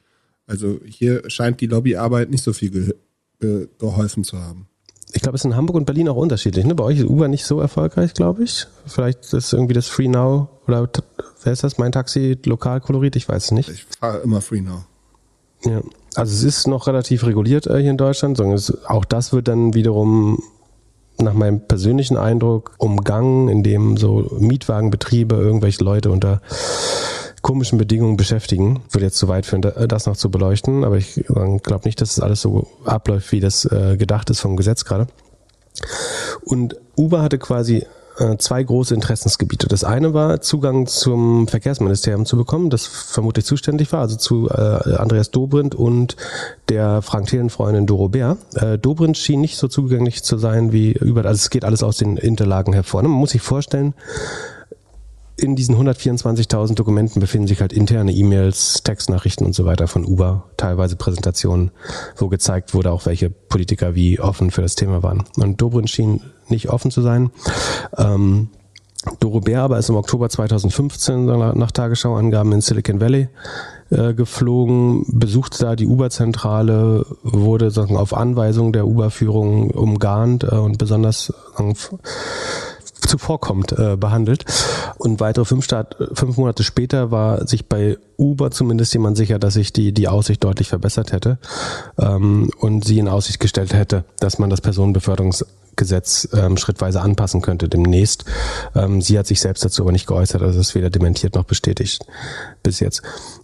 Also hier scheint die Lobbyarbeit nicht so viel ge ge geholfen zu haben ich glaube, es ist in Hamburg und Berlin auch unterschiedlich. Ne? Bei euch ist Uber nicht so erfolgreich, glaube ich. Vielleicht ist irgendwie das Free Now oder wer ist das? Mein Taxi Lokalkolorit? Ich weiß es nicht. Ich fahre immer Free Now. Ja, also es ist noch relativ reguliert äh, hier in Deutschland. Auch das wird dann wiederum nach meinem persönlichen Eindruck umgangen, indem so Mietwagenbetriebe irgendwelche Leute unter komischen Bedingungen beschäftigen. Würde jetzt zu weit führen, das noch zu beleuchten, aber ich glaube nicht, dass es alles so abläuft, wie das äh, gedacht ist vom Gesetz gerade. Und Uber hatte quasi äh, zwei große Interessensgebiete. Das eine war, Zugang zum Verkehrsministerium zu bekommen, das vermutlich zuständig war, also zu äh, Andreas Dobrindt und der Frank Thelen-Freundin Doro Bär. Äh, Dobrindt schien nicht so zugänglich zu sein wie über, also es geht alles aus den Interlagen hervor. Ne? Man muss sich vorstellen, in diesen 124.000 Dokumenten befinden sich halt interne E-Mails, Textnachrichten und so weiter von Uber, teilweise Präsentationen, wo gezeigt wurde, auch welche Politiker wie offen für das Thema waren. Und Dobrindt schien nicht offen zu sein. Ähm, Doro Bär aber ist im Oktober 2015 nach Tagesschau-Angaben in Silicon Valley äh, geflogen, besuchte da die Uber-Zentrale, wurde sagen, auf Anweisung der Uber-Führung umgarnt äh, und besonders sagen, zuvorkommt, äh, behandelt. Und weitere fünf, Start, fünf Monate später war sich bei Uber zumindest jemand sicher, dass sich die, die Aussicht deutlich verbessert hätte ähm, und sie in Aussicht gestellt hätte, dass man das Personenbeförderungsgesetz ähm, schrittweise anpassen könnte demnächst. Ähm, sie hat sich selbst dazu aber nicht geäußert, also es ist weder dementiert noch bestätigt bis jetzt.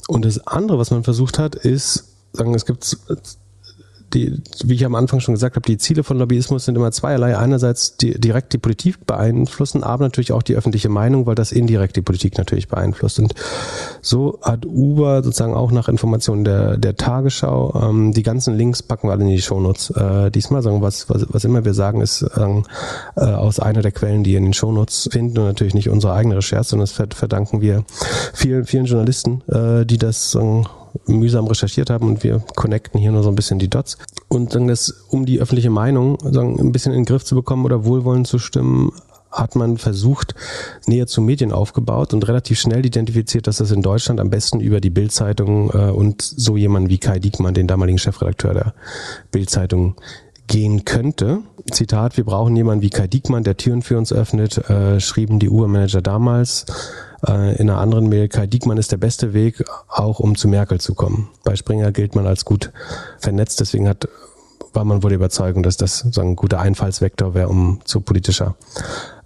Und das andere, was man versucht hat, ist, sagen, es gibt die, wie ich am Anfang schon gesagt habe, die Ziele von Lobbyismus sind immer zweierlei. Einerseits die, direkt die Politik beeinflussen, aber natürlich auch die öffentliche Meinung, weil das indirekt die Politik natürlich beeinflusst. Und so hat Uber sozusagen auch nach Informationen der, der Tagesschau, ähm, die ganzen Links packen wir alle in die Shownotes. Äh, diesmal sagen, was, was, was immer wir sagen, ist äh, aus einer der Quellen, die in den Shownotes finden und natürlich nicht unsere eigene Recherche, sondern das verdanken wir vielen, vielen Journalisten, äh, die das sagen, mühsam recherchiert haben und wir connecten hier nur so ein bisschen die Dots. Und dann das, um die öffentliche Meinung sagen, ein bisschen in den Griff zu bekommen oder wohlwollend zu stimmen, hat man versucht, näher zu Medien aufgebaut und relativ schnell identifiziert, dass das in Deutschland am besten über die Bildzeitung äh, und so jemand wie Kai Diekmann, den damaligen Chefredakteur der Bildzeitung, gehen könnte. Zitat, wir brauchen jemanden wie Kai Diekmann, der Türen für uns öffnet, äh, schrieben die Uber-Manager damals. Äh, in einer anderen Mail, Kai Diekmann ist der beste Weg, auch um zu Merkel zu kommen. Bei Springer gilt man als gut vernetzt, deswegen hat war man wohl der Überzeugung, dass das so ein guter Einfallsvektor wäre, um zu politischer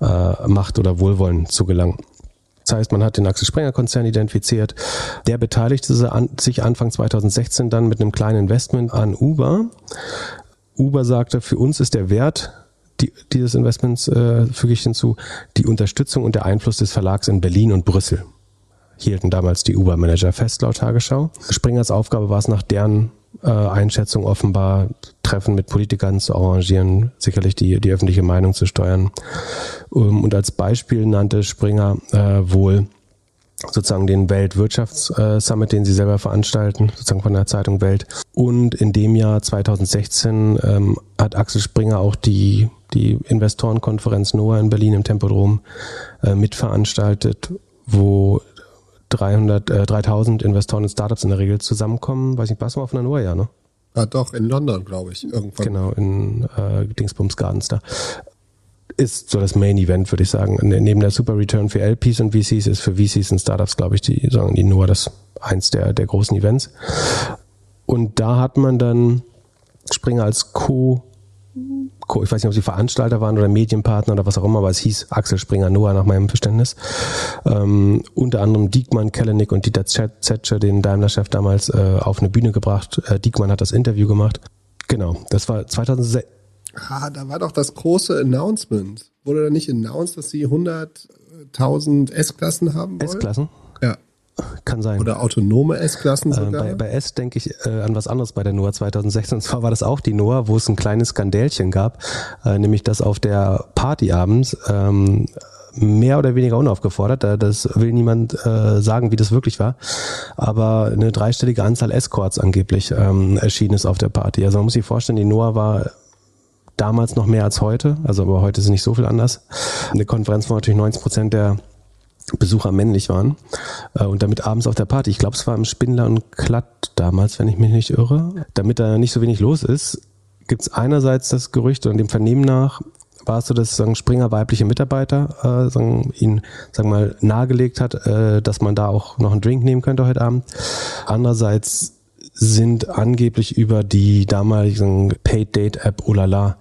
äh, Macht oder Wohlwollen zu gelangen. Das heißt, man hat den Axel Springer Konzern identifiziert. Der beteiligte sich Anfang 2016 dann mit einem kleinen Investment an Uber. Uber sagte, für uns ist der Wert die, dieses Investments äh, füge ich hinzu, die Unterstützung und der Einfluss des Verlags in Berlin und Brüssel hielten damals die Uber-Manager fest, laut Tagesschau. Springers Aufgabe war es nach deren äh, Einschätzung offenbar, Treffen mit Politikern zu arrangieren, sicherlich die, die öffentliche Meinung zu steuern. Um, und als Beispiel nannte Springer äh, wohl sozusagen den Weltwirtschaftssummit, den sie selber veranstalten, sozusagen von der Zeitung Welt. Und in dem Jahr 2016 ähm, hat Axel Springer auch die, die Investorenkonferenz NOAA in Berlin im Tempodrom äh, mitveranstaltet, wo 300, äh, 3000 Investoren und Startups in der Regel zusammenkommen. Weiß nicht, warst du mal auf einer NOAA, ja, ne? Ja, doch, in London, glaube ich, irgendwann. Genau, in äh, Dingsbums Gardens da ist so das Main Event, würde ich sagen. Neben der Super Return für LPs und VCs ist für VCs und Startups, glaube ich, die sagen die nur das eins der, der großen Events. Und da hat man dann Springer als Co Co, ich weiß nicht, ob sie Veranstalter waren oder Medienpartner oder was auch immer, aber es hieß Axel Springer Noah nach meinem Verständnis. Ähm, unter anderem Diekmann, Kellenik und Dieter Zetscher, den Daimler-Chef damals, äh, auf eine Bühne gebracht. Äh, Diekmann hat das Interview gemacht. Genau, das war 2006. Ah, da war doch das große Announcement. Wurde da nicht announced, dass sie 100.000 S-Klassen haben wollen? S-Klassen? Ja. Kann sein. Oder autonome S-Klassen äh, sogar. Äh, bei, bei, S denke ich äh, an was anderes bei der NOAA 2016. Und zwar war das auch die NOAA, wo es ein kleines Skandälchen gab, äh, nämlich dass auf der Party abends ähm, mehr oder weniger unaufgefordert, das will niemand äh, sagen, wie das wirklich war, aber eine dreistellige Anzahl Escorts angeblich ähm, erschienen ist auf der Party. Also man muss sich vorstellen, die NOAA war damals noch mehr als heute, also aber heute ist nicht so viel anders. Eine Konferenz, wo natürlich 90 Prozent der Besucher männlich waren äh, und damit abends auf der Party. Ich glaube, es war im Spindler und Klatt damals, wenn ich mich nicht irre. Damit da nicht so wenig los ist, gibt es einerseits das Gerücht und dem Vernehmen nach war es so, dass sagen, Springer weibliche Mitarbeiter äh, sagen, ihn sagen mal nahegelegt hat, äh, dass man da auch noch einen Drink nehmen könnte heute Abend. Andererseits sind angeblich über die damaligen Paid Date App Olala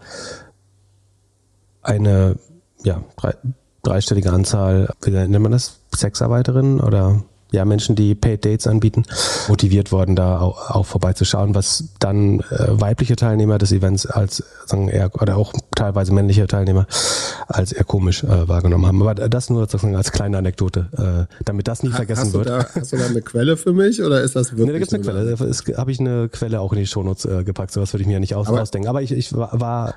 eine ja, drei, dreistellige Anzahl, wie nennt man das? Sexarbeiterinnen oder ja, Menschen, die Paid Dates anbieten, motiviert worden, da auch, auch vorbeizuschauen, was dann äh, weibliche Teilnehmer des Events als sagen eher, oder auch teilweise männliche Teilnehmer als eher komisch äh, wahrgenommen haben. Aber das nur sozusagen als kleine Anekdote, äh, damit das nie ha, vergessen hast wird. Da, hast du da eine Quelle für mich oder ist das wirklich? Nee, da gibt es eine Quelle. Da habe ich eine Quelle auch in die Shownotes äh, gepackt. Sowas würde ich mir ja nicht aus, Aber ausdenken. Aber ich, ich war, war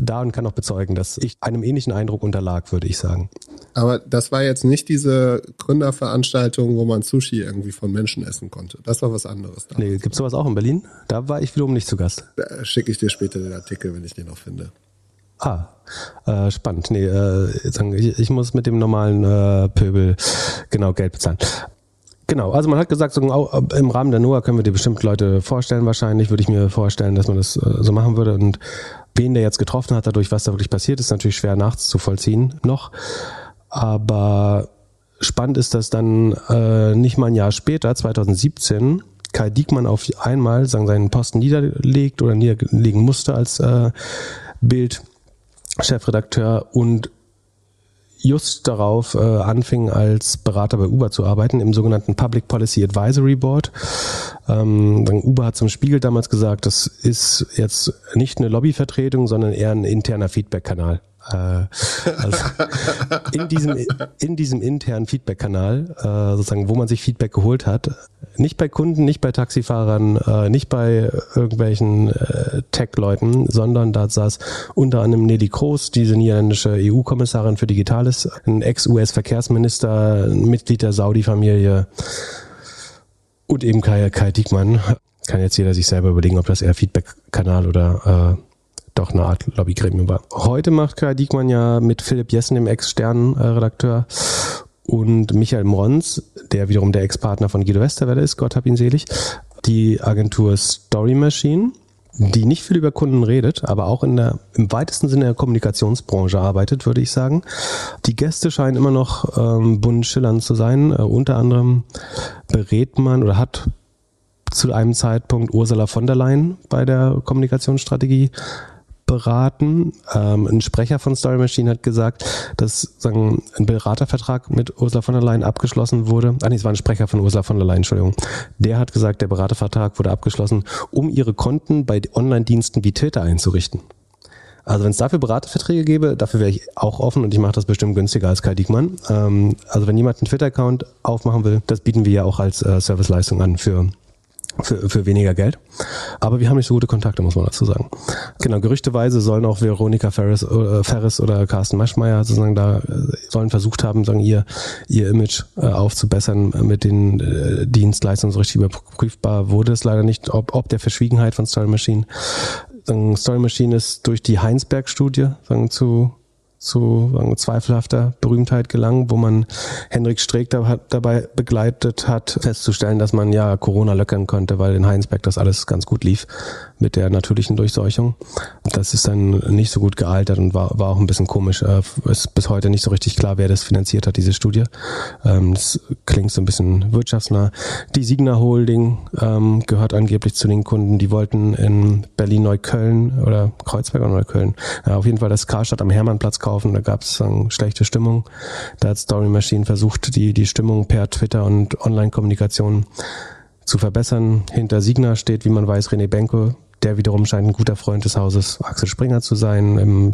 da und kann auch bezeugen, dass ich einem ähnlichen Eindruck unterlag, würde ich sagen. Aber das war jetzt nicht diese Gründerveranstaltung, wo man Sushi irgendwie von Menschen essen konnte. Das war was anderes. Da. Nee, gibt's sowas auch in Berlin? Da war ich wiederum nicht zu Gast. Da schicke ich dir später den Artikel, wenn ich den noch finde. Ah, äh, spannend. Nee, äh, ich, ich, muss mit dem normalen äh, Pöbel genau Geld bezahlen. Genau, also man hat gesagt, so, im Rahmen der NOAA können wir dir bestimmt Leute vorstellen, wahrscheinlich würde ich mir vorstellen, dass man das äh, so machen würde. Und wen der jetzt getroffen hat, dadurch, was da wirklich passiert, ist natürlich schwer nachzuvollziehen noch. Aber spannend ist, dass dann äh, nicht mal ein Jahr später, 2017, Kai Diekmann auf einmal sagen, seinen Posten niederlegt oder niederlegen musste als äh, Bild-Chefredakteur und just darauf äh, anfing, als Berater bei Uber zu arbeiten, im sogenannten Public Policy Advisory Board. Ähm, Uber hat zum Spiegel damals gesagt, das ist jetzt nicht eine Lobbyvertretung, sondern eher ein interner Feedback-Kanal. Äh, also in, diesem, in diesem internen Feedback-Kanal, äh, sozusagen, wo man sich Feedback geholt hat, nicht bei Kunden, nicht bei Taxifahrern, äh, nicht bei irgendwelchen äh, Tech-Leuten, sondern da saß unter anderem Nelly Kroos, diese niederländische EU-Kommissarin für Digitales, ein Ex-US-Verkehrsminister, ein Mitglied der Saudi-Familie und eben Kai, Kai Diekmann. Kann jetzt jeder sich selber überlegen, ob das eher Feedback-Kanal oder äh, doch eine Art Lobbygremium war. Heute macht Kai Diekmann ja mit Philipp Jessen, dem Ex-Stern-Redakteur, und Michael Mrons, der wiederum der Ex-Partner von Guido Westerwelle ist, Gott hab ihn selig, die Agentur Story Machine, die nicht viel über Kunden redet, aber auch in der, im weitesten Sinne der Kommunikationsbranche arbeitet, würde ich sagen. Die Gäste scheinen immer noch ähm, bunt schillernd zu sein. Äh, unter anderem berät man oder hat zu einem Zeitpunkt Ursula von der Leyen bei der Kommunikationsstrategie beraten. Ähm, ein Sprecher von Story Machine hat gesagt, dass sagen, ein Beratervertrag mit Ursula von der Leyen abgeschlossen wurde. Ah, nee, es war ein Sprecher von Ursula von der Leyen, Entschuldigung. Der hat gesagt, der Beratervertrag wurde abgeschlossen, um ihre Konten bei Online-Diensten wie Twitter einzurichten. Also wenn es dafür Beraterverträge gäbe, dafür wäre ich auch offen und ich mache das bestimmt günstiger als Kai Diekmann. Ähm, also wenn jemand einen Twitter-Account aufmachen will, das bieten wir ja auch als äh, Serviceleistung an für für, für weniger Geld. Aber wir haben nicht so gute Kontakte, muss man dazu sagen. Genau, gerüchteweise sollen auch Veronika Ferris, äh, Ferris oder Carsten Maschmeyer sozusagen da äh, sollen versucht haben, sagen, ihr, ihr Image äh, aufzubessern mit den äh, Dienstleistungen so richtig überprüfbar wurde es leider nicht, ob, ob der Verschwiegenheit von Story Machine. Story Machine ist durch die Heinsberg-Studie zu zu sagen, zweifelhafter Berühmtheit gelangen, wo man Henrik Streeck da, hat, dabei begleitet hat, festzustellen, dass man ja Corona löckern konnte, weil in Heinsberg das alles ganz gut lief mit der natürlichen Durchseuchung. Das ist dann nicht so gut gealtert und war, war auch ein bisschen komisch. Äh, ist bis heute nicht so richtig klar, wer das finanziert hat, diese Studie. Ähm, das klingt so ein bisschen wirtschaftsnah. Die Signa Holding ähm, gehört angeblich zu den Kunden, die wollten in Berlin-Neukölln oder Kreuzberg oder Neukölln, ja, auf jeden Fall das Karstadt am Hermannplatz kaufen kaufen. Da gab es schlechte Stimmung. Da hat Story Machine versucht, die, die Stimmung per Twitter und Online-Kommunikation zu verbessern. Hinter Signa steht, wie man weiß, René Benko, der wiederum scheint ein guter Freund des Hauses Axel Springer zu sein. Im,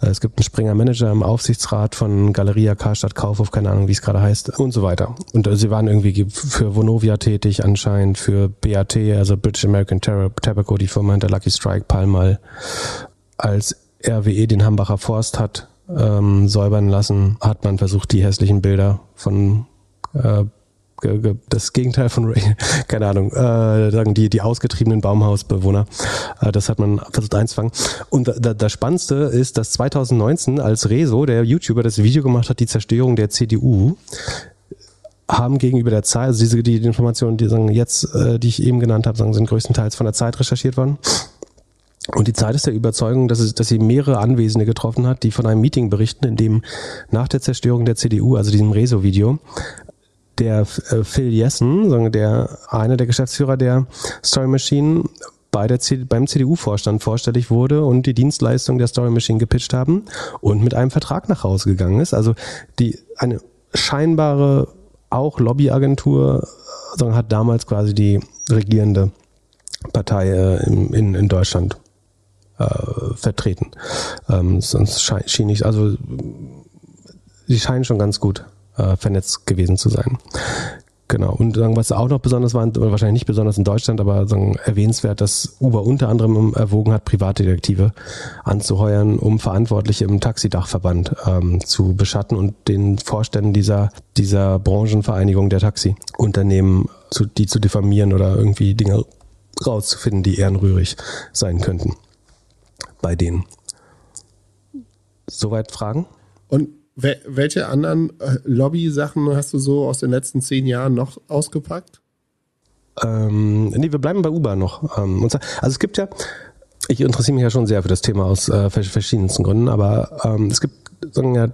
äh, es gibt einen Springer Manager im Aufsichtsrat von Galeria Karstadt Kaufhof, keine Ahnung, wie es gerade heißt, und so weiter. Und äh, sie waren irgendwie für Vonovia tätig, anscheinend für BAT, also British American Tobacco, die Firma hinter Lucky Strike, Palmal. Als RWE den Hambacher Forst hat ähm, säubern lassen, hat man versucht, die hässlichen Bilder von äh, das Gegenteil von Ray, keine Ahnung, äh, sagen die, die ausgetriebenen Baumhausbewohner. Äh, das hat man versucht einzufangen. Und da, das Spannendste ist, dass 2019, als Rezo, der YouTuber, das Video gemacht hat, die Zerstörung der CDU, haben gegenüber der Zeit, also diese die Informationen, die sagen jetzt, äh, die ich eben genannt habe, sagen, sind größtenteils von der Zeit recherchiert worden. Und die Zeit ist der Überzeugung, dass, es, dass sie mehrere Anwesende getroffen hat, die von einem Meeting berichten, in dem nach der Zerstörung der CDU, also diesem Rezo-Video, der äh, Phil Jessen, der einer der Geschäftsführer der Story Machine, bei der C beim CDU-Vorstand vorstellig wurde und die Dienstleistung der Story Machine gepitcht haben und mit einem Vertrag nach Hause gegangen ist. Also die eine scheinbare auch Lobbyagentur, hat damals quasi die regierende Partei äh, in, in, in Deutschland äh, vertreten. Ähm, sonst schien ich, also sie scheinen schon ganz gut äh, vernetzt gewesen zu sein. Genau. Und sagen, was auch noch besonders war, wahrscheinlich nicht besonders in Deutschland, aber sagen, erwähnenswert, dass Uber unter anderem erwogen hat, Privatdetektive anzuheuern, um Verantwortliche im Taxidachverband ähm, zu beschatten und den Vorständen dieser, dieser Branchenvereinigung der Taxiunternehmen zu, die zu diffamieren oder irgendwie Dinge rauszufinden, die ehrenrührig sein könnten bei denen. Soweit Fragen? Und welche anderen äh, Lobby-Sachen hast du so aus den letzten zehn Jahren noch ausgepackt? Ähm, nee, wir bleiben bei Uber noch. Ähm, also es gibt ja, ich interessiere mich ja schon sehr für das Thema aus äh, verschiedensten Gründen, aber ähm, es gibt sagen ja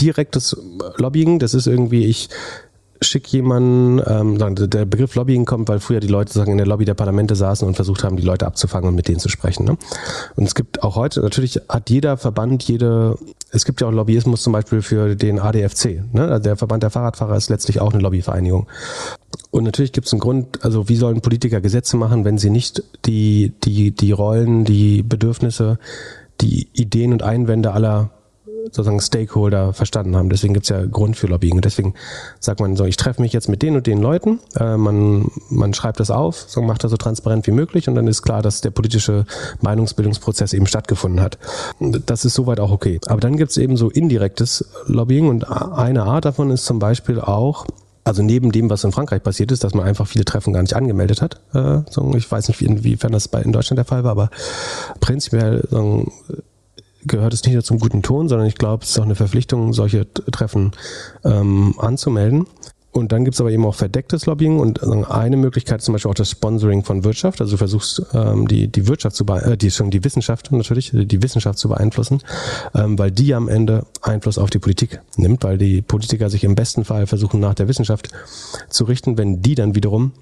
direktes Lobbying, das ist irgendwie, ich schick jemanden, ähm, der Begriff Lobbying kommt, weil früher die Leute sagen in der Lobby der Parlamente saßen und versucht haben, die Leute abzufangen und mit denen zu sprechen. Ne? Und es gibt auch heute, natürlich hat jeder Verband, jede, es gibt ja auch Lobbyismus zum Beispiel für den ADFC. Ne? Also der Verband der Fahrradfahrer ist letztlich auch eine Lobbyvereinigung. Und natürlich gibt es einen Grund, also wie sollen Politiker Gesetze machen, wenn sie nicht die, die, die Rollen, die Bedürfnisse, die Ideen und Einwände aller sozusagen Stakeholder verstanden haben. Deswegen gibt es ja Grund für Lobbying. Und deswegen sagt man so, ich treffe mich jetzt mit den und den Leuten, äh, man, man schreibt das auf, so macht das so transparent wie möglich und dann ist klar, dass der politische Meinungsbildungsprozess eben stattgefunden hat. Das ist soweit auch okay. Aber dann gibt es eben so indirektes Lobbying und eine Art davon ist zum Beispiel auch, also neben dem, was in Frankreich passiert ist, dass man einfach viele Treffen gar nicht angemeldet hat. Äh, ich weiß nicht, inwiefern das in Deutschland der Fall war, aber prinzipiell gehört es nicht nur zum guten Ton, sondern ich glaube, es ist auch eine Verpflichtung, solche Treffen ähm, anzumelden. Und dann gibt es aber eben auch verdecktes Lobbying und eine Möglichkeit ist zum Beispiel auch das Sponsoring von Wirtschaft. Also du versuchst ähm, die die Wirtschaft zu äh, die schon die Wissenschaft natürlich die Wissenschaft zu beeinflussen, ähm, weil die am Ende Einfluss auf die Politik nimmt, weil die Politiker sich im besten Fall versuchen nach der Wissenschaft zu richten, wenn die dann wiederum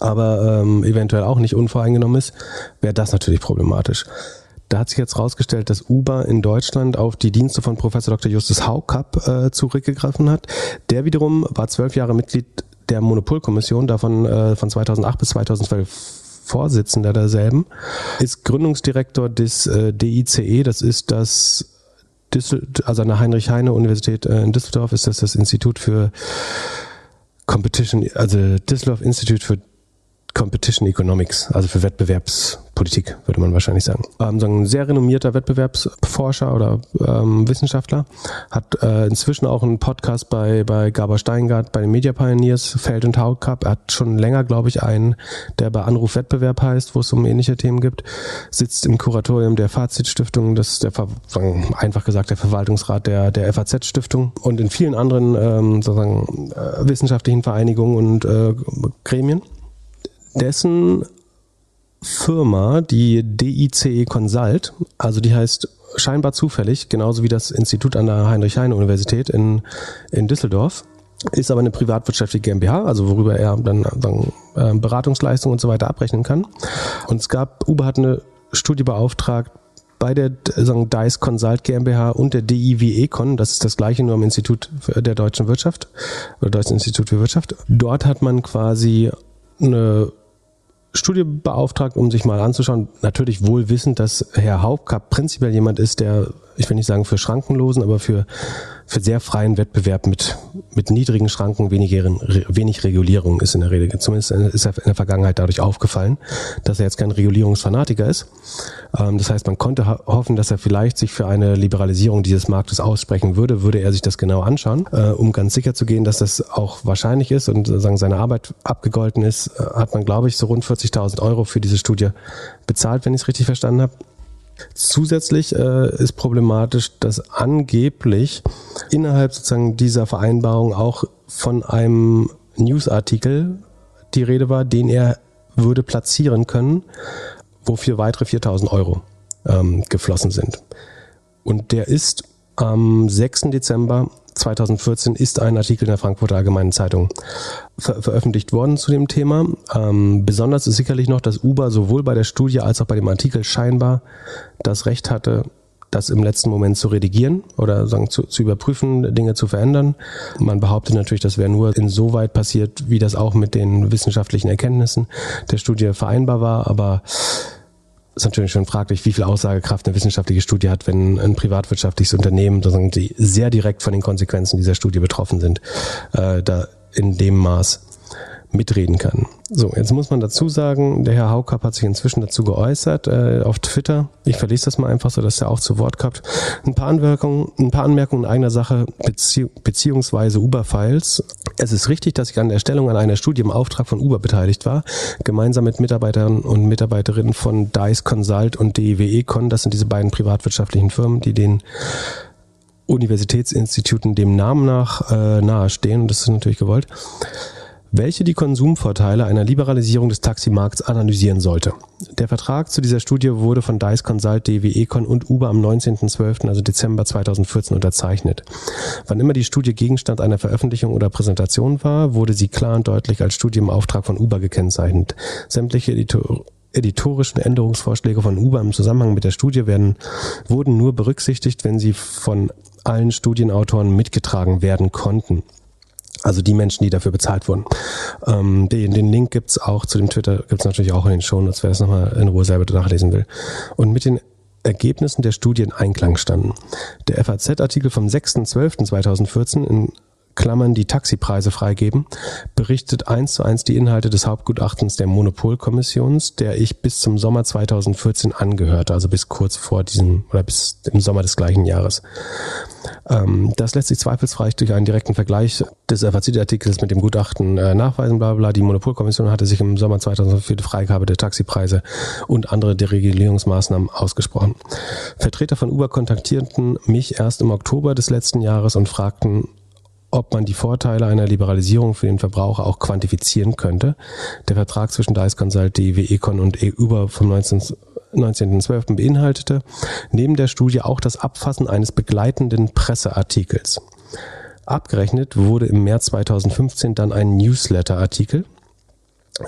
aber ähm, eventuell auch nicht unvoreingenommen ist, wäre das natürlich problematisch. Da hat sich jetzt herausgestellt, dass Uber in Deutschland auf die Dienste von Professor Dr. Justus Haukapp äh, zurückgegriffen hat. Der wiederum war zwölf Jahre Mitglied der Monopolkommission, davon äh, von 2008 bis 2012 Vorsitzender derselben, ist Gründungsdirektor des äh, DICE, das ist das Düssel also an der Heinrich-Heine-Universität äh, in Düsseldorf ist das das Institut für Competition, also Düsseldorf Institute für Competition Economics, also für Wettbewerbspolitik, würde man wahrscheinlich sagen. Ähm, so ein sehr renommierter Wettbewerbsforscher oder ähm, Wissenschaftler, hat äh, inzwischen auch einen Podcast bei, bei Gabor Steingart, bei den Media Pioneers, Feld und Hau Cup. Er hat schon länger, glaube ich, einen, der bei Anruf Wettbewerb heißt, wo es um ähnliche Themen gibt, sitzt im Kuratorium der Fazit-Stiftung, das ist der, einfach gesagt, der Verwaltungsrat der, der FAZ-Stiftung und in vielen anderen ähm, sozusagen äh, wissenschaftlichen Vereinigungen und äh, Gremien dessen Firma, die DICE Consult, also die heißt scheinbar zufällig, genauso wie das Institut an der Heinrich-Heine-Universität in, in Düsseldorf, ist aber eine privatwirtschaftliche GmbH, also worüber er dann, dann äh, Beratungsleistungen und so weiter abrechnen kann. Und es gab, Uber hat eine Studie beauftragt bei der sagen, DICE Consult GmbH und der DIW Econ, das ist das gleiche nur am Institut der deutschen Wirtschaft oder Deutschen Institut für Wirtschaft. Dort hat man quasi eine Studie beauftragt, um sich mal anzuschauen. Natürlich wohl wissend, dass Herr Hauptkapp prinzipiell jemand ist, der, ich will nicht sagen für Schrankenlosen, aber für für sehr freien Wettbewerb mit, mit niedrigen Schranken, weniger, wenig Regulierung ist in der Regel. Zumindest ist er in der Vergangenheit dadurch aufgefallen, dass er jetzt kein Regulierungsfanatiker ist. Ähm, das heißt, man konnte hoffen, dass er vielleicht sich für eine Liberalisierung dieses Marktes aussprechen würde, würde er sich das genau anschauen, äh, um ganz sicher zu gehen, dass das auch wahrscheinlich ist und sagen seine Arbeit abgegolten ist, äh, hat man, glaube ich, so rund 40.000 Euro für diese Studie bezahlt, wenn ich es richtig verstanden habe. Zusätzlich äh, ist problematisch, dass angeblich innerhalb sozusagen dieser Vereinbarung auch von einem Newsartikel die Rede war, den er würde platzieren können, wofür weitere 4000 Euro ähm, geflossen sind. Und der ist am 6. Dezember 2014 ist ein Artikel in der Frankfurter Allgemeinen Zeitung ver veröffentlicht worden zu dem Thema. Ähm, besonders ist sicherlich noch, dass Uber sowohl bei der Studie als auch bei dem Artikel scheinbar das Recht hatte, das im letzten Moment zu redigieren oder sagen, zu, zu überprüfen, Dinge zu verändern. Man behauptet natürlich, das wäre nur insoweit passiert, wie das auch mit den wissenschaftlichen Erkenntnissen der Studie vereinbar war, aber ist natürlich schon fraglich, wie viel Aussagekraft eine wissenschaftliche Studie hat, wenn ein privatwirtschaftliches Unternehmen, sozusagen, die sehr direkt von den Konsequenzen dieser Studie betroffen sind, äh, da in dem Maß mitreden kann. So, jetzt muss man dazu sagen, der Herr Haukapp hat sich inzwischen dazu geäußert äh, auf Twitter. Ich verlese das mal einfach so, dass er auch zu Wort kommt. Ein paar Anmerkungen, ein paar Anmerkungen in eigener Sache bezieh beziehungsweise Uber-Files. Es ist richtig, dass ich an der Erstellung an einer Studie im Auftrag von Uber beteiligt war, gemeinsam mit Mitarbeitern und Mitarbeiterinnen von DICE Consult und DIW Econ. Das sind diese beiden privatwirtschaftlichen Firmen, die den Universitätsinstituten dem Namen nach äh, nahestehen. Und das ist natürlich gewollt welche die Konsumvorteile einer Liberalisierung des Taximarkts analysieren sollte. Der Vertrag zu dieser Studie wurde von Dice Consult, DW Econ und Uber am 19.12., also Dezember 2014 unterzeichnet. Wann immer die Studie Gegenstand einer Veröffentlichung oder Präsentation war, wurde sie klar und deutlich als Studie im Auftrag von Uber gekennzeichnet. Sämtliche Editor editorischen Änderungsvorschläge von Uber im Zusammenhang mit der Studie werden, wurden nur berücksichtigt, wenn sie von allen Studienautoren mitgetragen werden konnten. Also die Menschen, die dafür bezahlt wurden. Ähm, den, den Link gibt's auch zu dem Twitter, gibt's natürlich auch in den Shownotes, wer das nochmal in Ruhe selber nachlesen will. Und mit den Ergebnissen der Studie in Einklang standen. Der FAZ-Artikel vom 6.12.2014 in Klammern die Taxipreise freigeben, berichtet eins zu eins die Inhalte des Hauptgutachtens der Monopolkommissions, der ich bis zum Sommer 2014 angehörte, also bis kurz vor diesem oder bis im Sommer des gleichen Jahres. Ähm, das lässt sich zweifelsfrei durch einen direkten Vergleich des FAZ-Artikels mit dem Gutachten äh, nachweisen, bla bla. Die Monopolkommission hatte sich im Sommer 2004 für die Freigabe der Taxipreise und andere Deregulierungsmaßnahmen ausgesprochen. Vertreter von Uber kontaktierten mich erst im Oktober des letzten Jahres und fragten, ob man die Vorteile einer Liberalisierung für den Verbraucher auch quantifizieren könnte. Der Vertrag zwischen Dice Consult, DW Econ und Uber vom 19. 19.12. beinhaltete neben der Studie auch das Abfassen eines begleitenden Presseartikels. Abgerechnet wurde im März 2015 dann ein Newsletter-Artikel.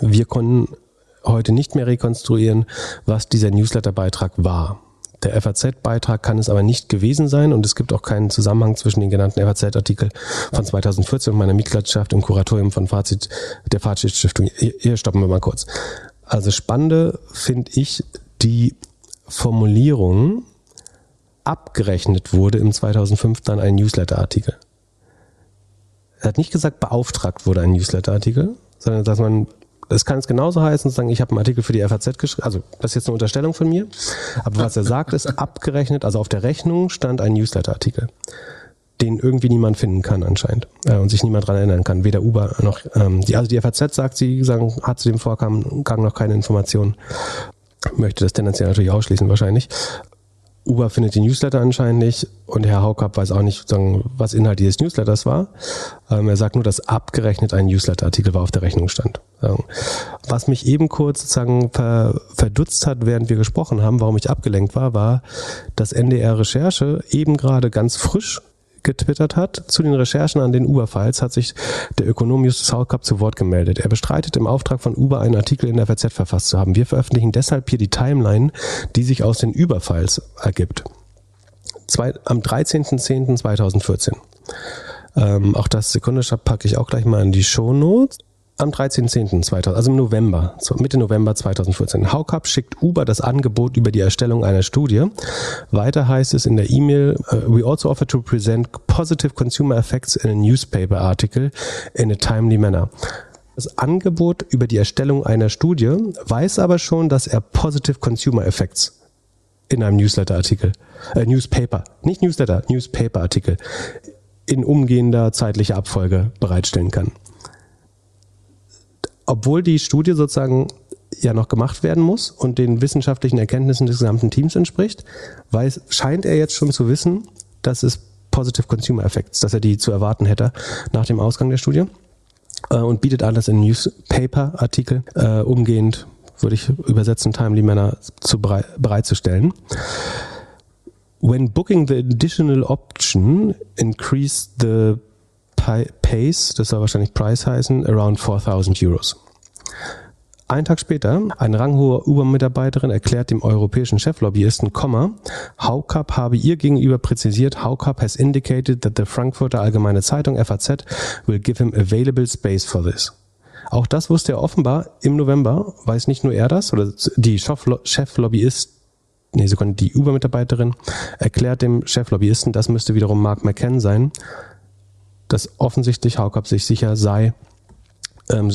Wir konnten heute nicht mehr rekonstruieren, was dieser Newsletter-Beitrag war. Der FAZ-Beitrag kann es aber nicht gewesen sein und es gibt auch keinen Zusammenhang zwischen den genannten FAZ-Artikel von 2014 und meiner Mitgliedschaft im Kuratorium von Fazit, der Fazit-Stiftung. Hier stoppen wir mal kurz. Also spannende finde ich die Formulierung abgerechnet wurde im 2005 dann ein Newsletter-Artikel. Er hat nicht gesagt, beauftragt wurde ein Newsletter-Artikel, sondern dass man das kann es genauso heißen, sagen, ich habe einen Artikel für die FAZ geschrieben, also das ist jetzt eine Unterstellung von mir, aber was er sagt, ist abgerechnet, also auf der Rechnung stand ein Newsletter-Artikel, den irgendwie niemand finden kann anscheinend äh, und sich niemand dran erinnern kann, weder Uber noch, ähm, die, also die FAZ sagt, sie sagen, hat zu dem Vorgang noch keine Informationen, möchte das tendenziell natürlich ausschließen wahrscheinlich. Uber findet die Newsletter anscheinend nicht und Herr Haukapp weiß auch nicht, was Inhalt dieses Newsletters war. Ähm, er sagt nur, dass abgerechnet ein Newsletter-Artikel war auf der Rechnung stand. Was mich eben kurz sozusagen verdutzt hat, während wir gesprochen haben, warum ich abgelenkt war, war, dass NDR Recherche eben gerade ganz frisch getwittert hat. Zu den Recherchen an den Uber-Files hat sich der Ökonom Justus Haukapp zu Wort gemeldet. Er bestreitet im Auftrag von Uber einen Artikel in der FZ verfasst zu haben. Wir veröffentlichen deshalb hier die Timeline, die sich aus den Uber-Files ergibt. Zwei, am 13.10.2014. Ähm, auch das Sekunde packe ich auch gleich mal in die Show Notes am 13.10.2000, also im November, Mitte November 2014. Haukapp schickt Uber das Angebot über die Erstellung einer Studie. Weiter heißt es in der E-Mail, uh, we also offer to present positive consumer effects in a newspaper article in a timely manner. Das Angebot über die Erstellung einer Studie weiß aber schon, dass er positive consumer effects in einem Newsletter-Artikel, äh, Newspaper, nicht Newsletter, Newspaper-Artikel in umgehender zeitlicher Abfolge bereitstellen kann obwohl die Studie sozusagen ja noch gemacht werden muss und den wissenschaftlichen Erkenntnissen des gesamten Teams entspricht, weiß, scheint er jetzt schon zu wissen, dass es Positive Consumer Effects, dass er die zu erwarten hätte nach dem Ausgang der Studie äh, und bietet das in Newspaper-Artikel äh, umgehend, würde ich übersetzen, Timely Manner zu berei bereitzustellen. When booking the additional option, increase the Pace, das soll wahrscheinlich Price heißen, around 4000 Euros. Ein Tag später, eine ranghohe Uber-Mitarbeiterin erklärt dem europäischen Cheflobbyisten, Komma, Haukap habe ihr gegenüber präzisiert, Haukap has indicated that the Frankfurter Allgemeine Zeitung FAZ will give him available space for this. Auch das wusste er offenbar im November, weiß nicht nur er das, oder die Cheflobbyist, nee, Sekunde, die Uber-Mitarbeiterin erklärt dem Cheflobbyisten, das müsste wiederum Mark McCann sein, dass offensichtlich Haukap sich sicher sei, ähm,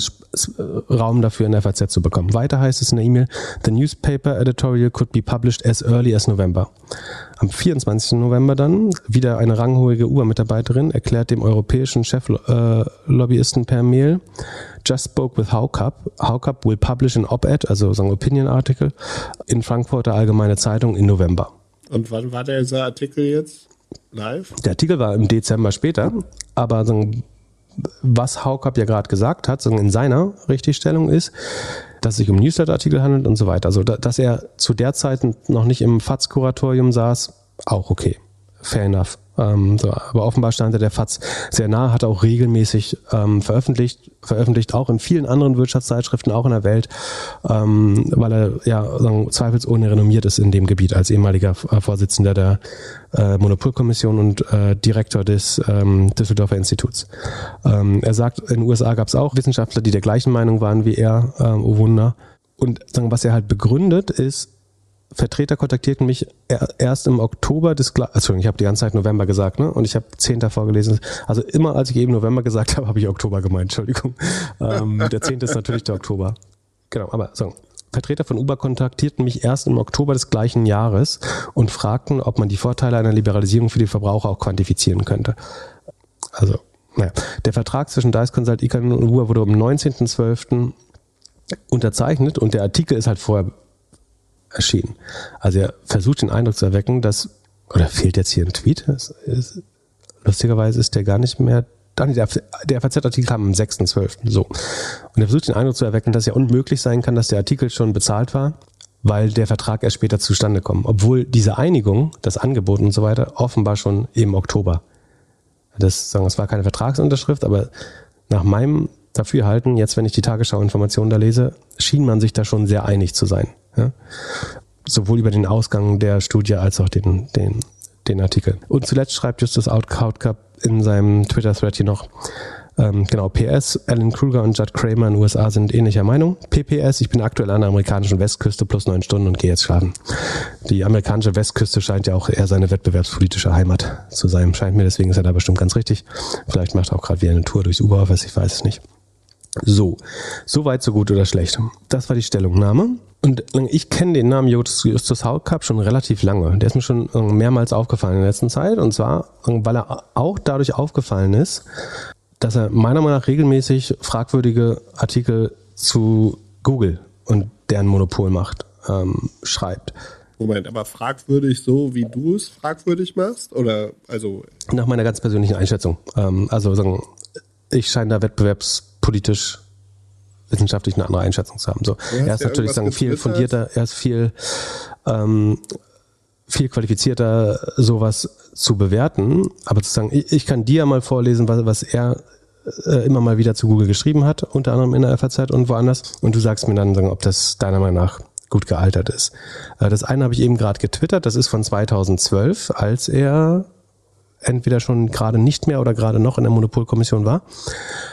Raum dafür in der FAZ zu bekommen. Weiter heißt es in der E-Mail, the newspaper editorial could be published as early as November. Am 24. November dann, wieder eine ranghohe Uber-Mitarbeiterin erklärt dem europäischen Cheflobbyisten äh, per Mail, just spoke with Haucup. Haucup will publish an op-ed, also so ein Opinion-Artikel, in Frankfurter Allgemeine Zeitung in November. Und wann war dieser Artikel jetzt live? Der Artikel war im Dezember später, aber so was Haukap ja gerade gesagt hat, in seiner Richtigstellung ist, dass es sich um Newsletter-Artikel handelt und so weiter. Also, dass er zu der Zeit noch nicht im FATS-Kuratorium saß, auch okay. Fair enough. Ähm, so, aber offenbar stand er der FATS sehr nah, hat auch regelmäßig ähm, veröffentlicht, veröffentlicht auch in vielen anderen Wirtschaftszeitschriften, auch in der Welt, ähm, weil er ja zweifelsohne renommiert ist in dem Gebiet als ehemaliger äh, Vorsitzender der äh, Monopolkommission und äh, Direktor des ähm, Düsseldorfer Instituts. Ähm, er sagt, in den USA gab es auch Wissenschaftler, die der gleichen Meinung waren wie er, äh, oh Wunder. Und sagen, was er halt begründet, ist, Vertreter kontaktierten mich erst im Oktober des, Entschuldigung, ich habe die ganze Zeit November gesagt, ne? Und ich habe 10. vorgelesen. Also immer als ich eben November gesagt habe, habe ich Oktober gemeint, Entschuldigung. Ähm, der 10. ist natürlich der Oktober. Genau, aber so. Vertreter von Uber kontaktierten mich erst im Oktober des gleichen Jahres und fragten, ob man die Vorteile einer Liberalisierung für die Verbraucher auch quantifizieren könnte. Also, naja. Der Vertrag zwischen Dice Consult, Icon und Uber wurde am 19.12. unterzeichnet und der Artikel ist halt vorher erschienen. Also er versucht den Eindruck zu erwecken, dass, oder fehlt jetzt hier ein Tweet? Ist, lustigerweise ist der gar nicht mehr der, der FAZ-Artikel kam am 6.12. So. Und er versucht den Eindruck zu erwecken, dass ja unmöglich sein kann, dass der Artikel schon bezahlt war, weil der Vertrag erst später zustande kommt. Obwohl diese Einigung, das Angebot und so weiter, offenbar schon im Oktober. Das, sagen, es war keine Vertragsunterschrift, aber nach meinem Dafürhalten, jetzt wenn ich die Tagesschau-Informationen da lese, schien man sich da schon sehr einig zu sein. Ja? Sowohl über den Ausgang der Studie als auch den, den, den Artikel. Und zuletzt schreibt Justus Outcup in seinem Twitter-Thread hier noch, ähm, genau, PS, Alan Kruger und Judd Kramer in den USA sind ähnlicher Meinung. PPS, ich bin aktuell an der amerikanischen Westküste plus neun Stunden und gehe jetzt schlafen. Die amerikanische Westküste scheint ja auch eher seine wettbewerbspolitische Heimat zu sein. Scheint mir, deswegen ist er da bestimmt ganz richtig. Vielleicht macht er auch gerade wieder eine Tour durchs Uberoffice, ich weiß es nicht. So, so weit, so gut oder schlecht. Das war die Stellungnahme. Und ich kenne den Namen Justus Hautcup schon relativ lange. Der ist mir schon mehrmals aufgefallen in der letzten Zeit. Und zwar, weil er auch dadurch aufgefallen ist, dass er meiner Meinung nach regelmäßig fragwürdige Artikel zu Google und deren Monopolmacht ähm, schreibt. Moment, aber fragwürdig so, wie du es fragwürdig machst? Oder also. Nach meiner ganz persönlichen Einschätzung. Ähm, also sagen, ich scheine da wettbewerbspolitisch wissenschaftlich eine andere Einschätzung zu haben. So, er ist ja natürlich sagen viel fundierter, er ist viel ähm, viel qualifizierter, sowas zu bewerten. Aber zu sagen, ich, ich kann dir mal vorlesen, was, was er äh, immer mal wieder zu Google geschrieben hat, unter anderem in der FAZ und woanders. Und du sagst mir dann, ob das deiner Meinung nach gut gealtert ist. Äh, das eine habe ich eben gerade getwittert, das ist von 2012, als er entweder schon gerade nicht mehr oder gerade noch in der Monopolkommission war,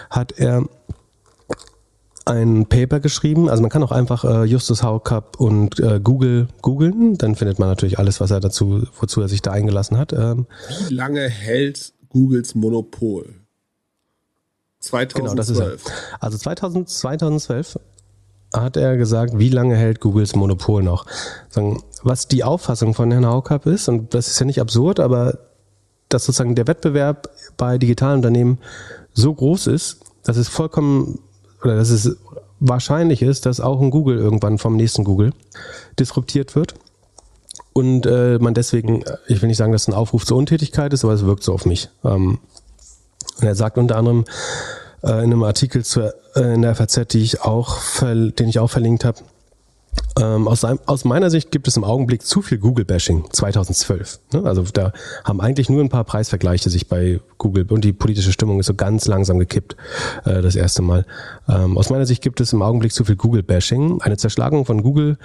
hat er ein Paper geschrieben. Also man kann auch einfach äh, Justus Haukapp und äh, Google googeln, dann findet man natürlich alles, was er dazu, wozu er sich da eingelassen hat. Ähm, Wie lange hält Googles Monopol? 2012. Genau, das ist er. Also 2000, 2012 hat er gesagt, wie lange hält Googles Monopol noch? Was die Auffassung von Herrn Haukapp ist, und das ist ja nicht absurd, aber dass sozusagen der Wettbewerb bei digitalen Unternehmen so groß ist, dass es vollkommen oder dass es wahrscheinlich ist, dass auch ein Google irgendwann vom nächsten Google disruptiert wird. Und äh, man deswegen, ich will nicht sagen, dass es ein Aufruf zur Untätigkeit ist, aber es wirkt so auf mich. Ähm, und er sagt unter anderem äh, in einem Artikel zur, äh, in der FAZ, die ich auch den ich auch verlinkt habe, Ähm, aus, einem, aus, meiner Sicht gibt es im Augenblick zu viel Google-Bashing 2012. Ne? Also da haben eigentlich nur ein paar Preisvergleiche sich bei Google und die politische Stimmung ist so ganz langsam gekippt äh, das erste Mal. Ähm, aus meiner Sicht gibt es im Augenblick zu viel Google-Bashing. Eine Zerschlagung von Google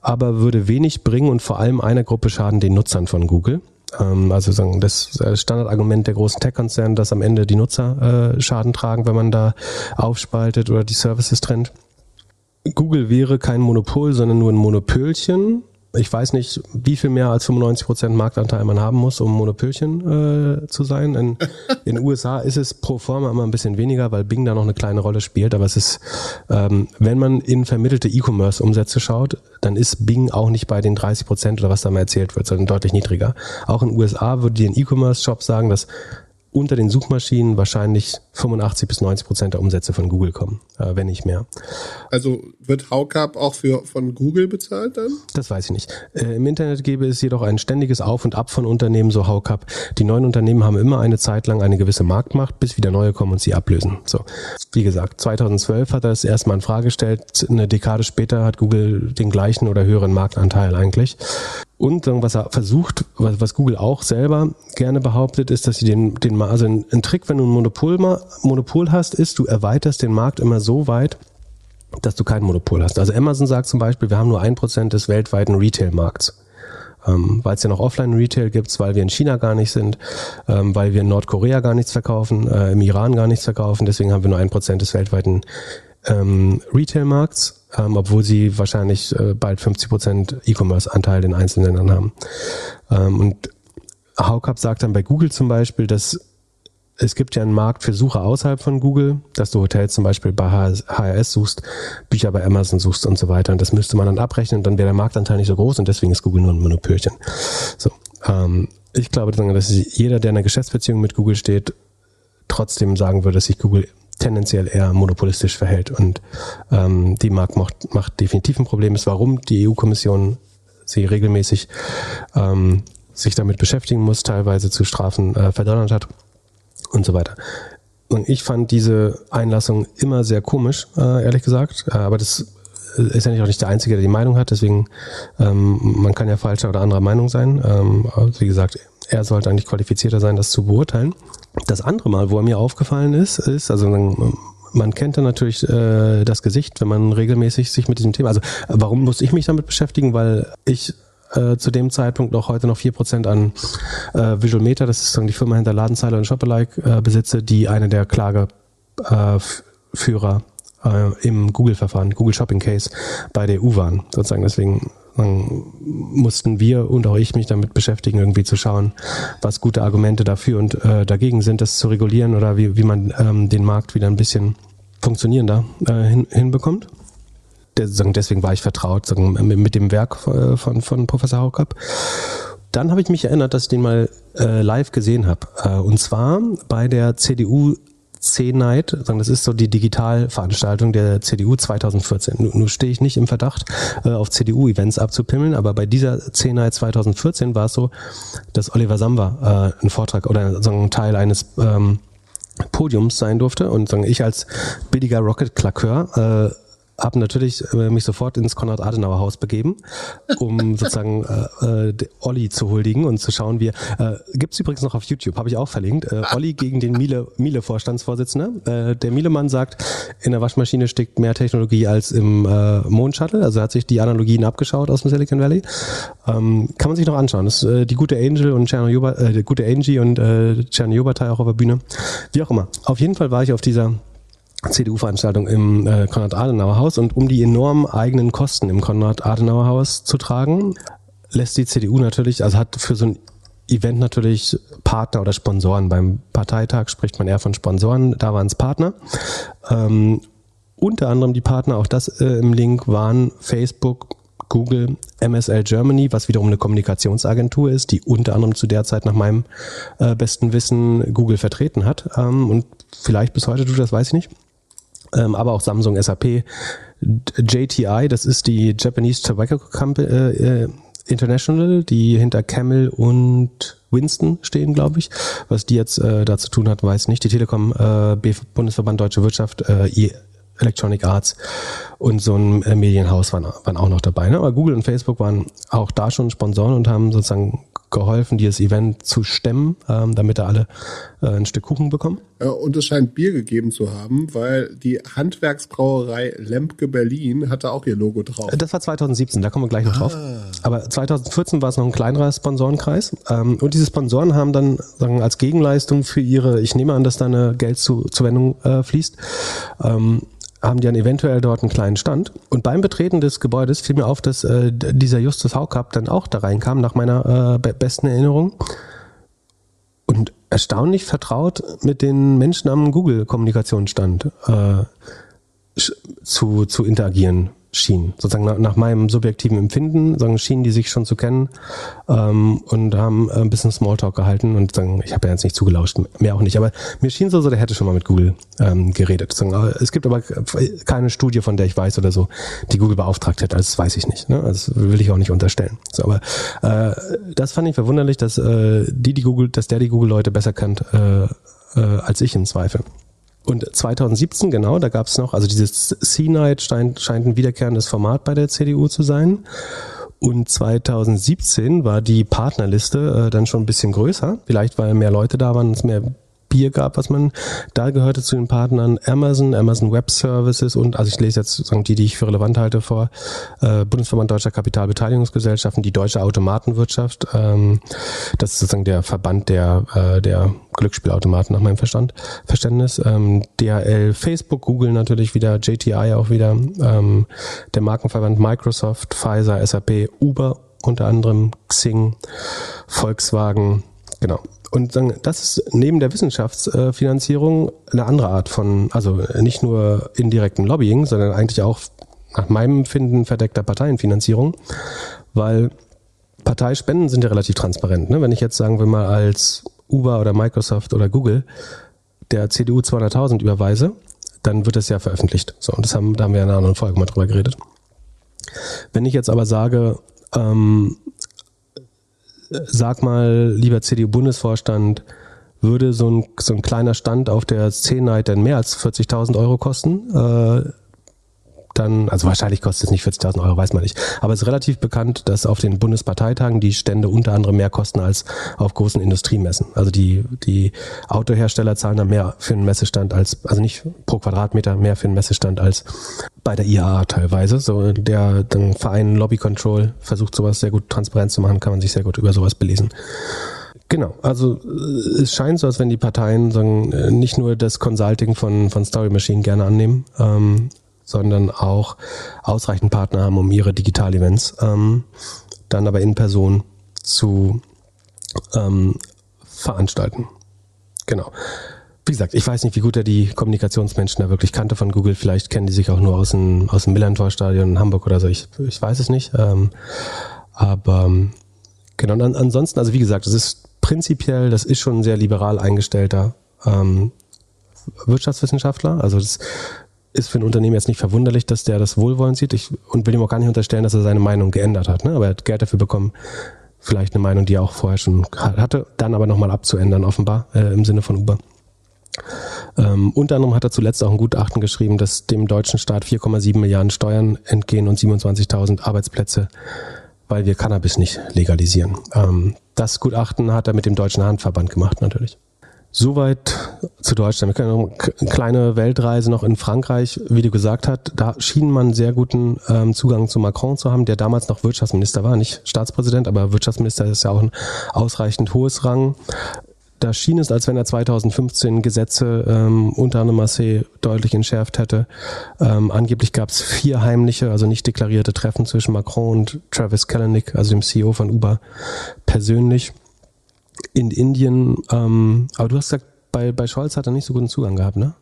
aber würde wenig bringen und vor allem einer Gruppe schaden, den Nutzern von Google. Ähm, also sagen, das Standardargument der großen Tech-Konzerne, dass am Ende die Nutzer äh, Schaden tragen, wenn man da aufspaltet oder die Services trennt. Google wäre kein Monopol, sondern nur ein Monopölchen. Ich weiß nicht, wie viel mehr als 95 Prozent Marktanteil man haben muss, um Monopölchen äh, zu sein. In den USA ist es pro forma immer ein bisschen weniger, weil Bing da noch eine kleine Rolle spielt. Aber es ist, ähm, wenn man in vermittelte E-Commerce-Umsätze schaut, dann ist Bing auch nicht bei den 30 Prozent oder was da mal erzählt wird, sondern deutlich niedriger. Auch in den USA würde dir ein E-Commerce-Shop sagen, dass unter den Suchmaschinen wahrscheinlich 85 bis 90 Prozent der Umsätze von Google kommen, äh, wenn nicht mehr. Also wird Haucap auch für, von Google bezahlt dann? Das weiß ich nicht. Äh, Im Internet gäbe es jedoch ein ständiges Auf und Ab von Unternehmen, so Haucap. Die neuen Unternehmen haben immer eine Zeit lang eine gewisse Marktmacht, bis wieder neue kommen und sie ablösen. So, wie gesagt, 2012 hat er es erstmal in Frage gestellt. Eine Dekade später hat Google den gleichen oder höheren Marktanteil eigentlich. Und was er versucht, was, Google auch selber gerne behauptet, ist, dass sie den, den also ein, ein Trick, wenn du ein Monopol, Monopol hast, ist, du erweiterst den Markt immer so weit, dass du kein Monopol hast. Also Amazon sagt zum Beispiel, wir haben nur ein Prozent des weltweiten Retail-Markts. Ähm, weil es ja noch Offline-Retail gibt, weil wir in China gar nicht sind, ähm, weil wir in Nordkorea gar nichts verkaufen, äh, im Iran gar nichts verkaufen, deswegen haben wir nur ein Prozent des weltweiten ähm, Retail-Markts, ähm, obwohl sie wahrscheinlich äh, bald 50 Prozent E-Commerce-Anteil in einzelnen Ländern haben. Ähm, und Haukapp sagt dann bei Google zum Beispiel, dass es gibt ja einen Markt für Suche außerhalb von Google, dass du Hotels zum Beispiel bei HRS suchst, Bücher bei Amazon suchst und so weiter. Und das müsste man dann abrechnen dann wäre der Marktanteil nicht so groß und deswegen ist Google nur ein Monopölchen. So, ähm, ich glaube, dass jeder, der in einer Geschäftsbeziehung mit Google steht, trotzdem sagen würde, dass sich Google tendenziell eher monopolistisch verhält. Und ähm, die Markt macht, macht definitiv ein Problem. Ist, warum die EU-Kommission sie regelmäßig ähm, sich damit beschäftigen muss, teilweise zu Strafen äh, verdonnert hat und so weiter. Und ich fand diese Einlassung immer sehr komisch, äh, ehrlich gesagt. Äh, aber das ist ja nicht auch nicht der Einzige, der die Meinung hat. Deswegen, ähm, man kann ja falscher oder anderer Meinung sein. Ähm, wie gesagt, er sollte eigentlich qualifizierter sein, das zu beurteilen. Das andere Mal, wo er mir aufgefallen ist, ist, also man kennt dann natürlich äh, das Gesicht, wenn man regelmäßig sich mit diesem Thema, also warum muss ich mich damit beschäftigen? Weil ich äh, zu dem Zeitpunkt noch heute noch vier Prozent an äh, Visual Meta, das ist die Firma hinter Ladenzeile und Shopalike, äh, besitze, die eine der Klageführer äh, im Google-Verfahren, Google Shopping Case bei der EU waren. Sozusagen deswegen dann mussten wir und auch ich mich damit beschäftigen, irgendwie zu schauen, was gute Argumente dafür und äh, dagegen sind, das zu regulieren oder wie, wie man ähm, den Markt wieder ein bisschen funktionierender äh, hin, hinbekommt. Deswegen war ich vertraut mit dem Werk äh, von, von Professor Haukapp. Dann habe ich mich erinnert, dass ich den mal äh, live gesehen habe. Äh, und zwar bei der CDU C-Night, das ist so die Digitalveranstaltung der CDU 2014. Nun, stehe ich nicht im Verdacht, auf CDU-Events abzupimmeln, aber bei dieser C-Night 2014 war es so, dass Oliver Samba einen Vortrag oder so ein Teil eines ähm, Podiums sein durfte und ich als billiger Rocket-Klakeur äh, habe natürlich äh, mich sofort ins Konrad-Adenauer-Haus begeben, um sozusagen äh, äh, Olli zu huldigen und zu schauen, wie äh, gibt's übrigens noch auf YouTube, habe ich auch verlinkt. Äh, Olli gegen den Miele Miele Vorstandsvorsitzender. Äh, der Miele-Mann sagt, in der Waschmaschine steckt mehr Technologie als im äh, Mondshuttle. Also hat sich die Analogien abgeschaut aus dem Silicon Valley. Ähm, kann man sich noch anschauen. Das ist äh, die gute Angel und Cherno äh, die gute Angie und äh, Cherno Jobatai auch auf der Bühne. Wie auch immer. Auf jeden Fall war ich auf dieser CDU-Veranstaltung im äh, Konrad-Adenauer-Haus und um die enormen eigenen Kosten im Konrad-Adenauer-Haus zu tragen, lässt die CDU natürlich, also hat für so ein Event natürlich Partner oder Sponsoren. Beim Parteitag spricht man eher von Sponsoren, da waren es Partner. Ähm, unter anderem die Partner, auch das äh, im Link, waren Facebook, Google, MSL Germany, was wiederum eine Kommunikationsagentur ist, die unter anderem zu der Zeit nach meinem äh, besten Wissen Google vertreten hat ähm, und vielleicht bis heute tut das, weiß ich nicht ähm, aber auch Samsung, SAP, JTI, das ist die Japanese Tobacco Company, äh, äh, International, die hinter Camel und Winston stehen, glaube ich. Was die jetzt äh, da zu tun hat, weiß nicht. Die Telekom, äh, Bundesverband Deutsche Wirtschaft, äh, Electronic Arts und so ein äh, Medienhaus waren, waren auch noch dabei. Ne? Aber Google und Facebook waren auch da schon Sponsoren und haben sozusagen geholfen, dieses Event zu stemmen, ähm, damit da alle äh, ein Stück Kuchen bekommen. Ja, und es scheint Bier gegeben zu haben, weil die Handwerksbrauerei Lempke Berlin hatte auch ihr Logo drauf. Das war 2017, da kommen wir gleich noch ah. drauf. Aber 2014 war es noch ein kleinerer Sponsorenkreis. Ähm, und diese Sponsoren haben dann sagen, als Gegenleistung für ihre, ich nehme an, dass da eine Geldzuwendung äh, fließt, ähm, haben die dann eventuell dort einen kleinen Stand. Und beim Betreten des Gebäudes fiel mir auf, dass äh, dieser Justus Haukapp dann auch da reinkam, nach meiner äh, besten Erinnerung. Und erstaunlich vertraut mit den Menschen am Google-Kommunikationsstand äh, zu, zu interagieren schien. Sozusagen nach, nach meinem subjektiven Empfinden, sagen, schienen die sich schon zu kennen ähm, und haben ein bisschen Smalltalk gehalten und sagen, ich habe ja jetzt nicht zugelauscht, mehr auch nicht. Aber mir schien so, so der hätte schon mal mit Google ähm, geredet. Sagen, es gibt aber keine Studie, von der ich weiß oder so, die Google beauftragt hätte. Also das weiß ich nicht. Ne? Also das will ich auch nicht unterstellen. So, aber äh, das fand ich verwunderlich, dass äh, die, die Google, dass der die Google-Leute besser kennt äh, äh, als ich im Zweifel. Und 2017, genau, da gab es noch, also dieses C-Night scheint, scheint ein wiederkehrendes Format bei der CDU zu sein. Und 2017 war die Partnerliste äh, dann schon ein bisschen größer. Vielleicht weil mehr Leute da waren, es mehr Bier gab, was man da gehörte zu den Partnern Amazon, Amazon Web Services und, also ich lese jetzt sozusagen die, die ich für relevant halte vor, äh, Bundesverband Deutscher Kapitalbeteiligungsgesellschaften, die Deutsche Automatenwirtschaft, ähm, das ist sozusagen der Verband der, äh, der Glücksspielautomaten nach meinem Verstand, Verständnis, ähm, DHL, Facebook, Google natürlich wieder, JTI auch wieder, ähm, der Markenverband Microsoft, Pfizer, SAP, Uber unter anderem, Xing, Volkswagen, genau und sagen, das ist neben der Wissenschaftsfinanzierung eine andere Art von, also nicht nur indirekten Lobbying, sondern eigentlich auch nach meinem Empfinden verdeckter Parteienfinanzierung, weil Parteispenden sind ja relativ transparent. Ne? Wenn ich jetzt sagen wir mal als Uber oder Microsoft oder Google der CDU 200.000 überweise, dann wird das ja veröffentlicht. So, und das haben, da haben wir in einer anderen Folge mal drüber geredet. Wenn ich jetzt aber sage, ähm, sag mal, lieber CDU-Bundesvorstand, würde so ein, so ein kleiner Stand auf der C-Night denn mehr als 40.000 Euro kosten? Äh, dann, also wahrscheinlich kostet es nicht 40.000 Euro, weiß man nicht. Aber es ist relativ bekannt, dass auf den Bundesparteitagen die Stände unter anderem mehr kosten als auf großen Industriemessen. Also die, die Autohersteller zahlen da mehr für einen Messestand als, also nicht pro Quadratmeter mehr für einen Messestand als bei der IAA teilweise. So der, der Verein Lobby Control versucht sowas sehr gut transparent zu machen, kann man sich sehr gut über sowas belesen. Genau, also äh, es scheint so, als wenn die Parteien sagen, äh, nicht nur das Consulting von, von Story Machine gerne annehmen, ähm, sondern auch ausreichend Partner haben, um ihre Digital-Events ähm, dann aber in Person zu ähm, veranstalten. Genau. Wie gesagt, ich weiß nicht, wie gut er die Kommunikationsmenschen da wirklich kannte von Google. Vielleicht kennen die sich auch nur aus dem, aus dem Millantor-Stadion in Hamburg oder so. Ich, ich weiß es nicht. Ähm, aber genau, und ansonsten, also wie gesagt, es ist prinzipiell, das ist schon ein sehr liberal eingestellter ähm, Wirtschaftswissenschaftler. Also das ist für ein Unternehmen jetzt nicht verwunderlich, dass der das wohlwollend sieht. Ich, und will ihm auch gar nicht unterstellen, dass er seine Meinung geändert hat. Ne? Aber er hat Geld dafür bekommen, vielleicht eine Meinung, die er auch vorher schon hatte, dann aber nochmal abzuändern, offenbar, äh, im Sinne von Uber. Ähm, unter anderem hat er zuletzt auch ein Gutachten geschrieben, dass dem deutschen Staat 4,7 Milliarden Steuern entgehen und 27.000 Arbeitsplätze, weil wir Cannabis nicht legalisieren. Ähm, das Gutachten hat er mit dem Deutschen Handverband gemacht, natürlich. Soweit zu Deutschland. Wir können eine kleine Weltreise noch in Frankreich, wie du gesagt hast. Da schien man sehr guten ähm, Zugang zu Macron zu haben, der damals noch Wirtschaftsminister war, nicht Staatspräsident, aber Wirtschaftsminister ist ja auch ein ausreichend hohes Rang. Da schien es, als wenn er 2015 Gesetze ähm, unter anderem Marseille deutlich entschärft hätte. Ähm, angeblich gab es vier heimliche, also nicht deklarierte Treffen zwischen Macron und Travis Kalanick, also dem CEO von Uber, persönlich in Indien, ähm, aber du hast gesagt, bei, bei Scholz hat er nicht so guten Zugang gehabt, ne?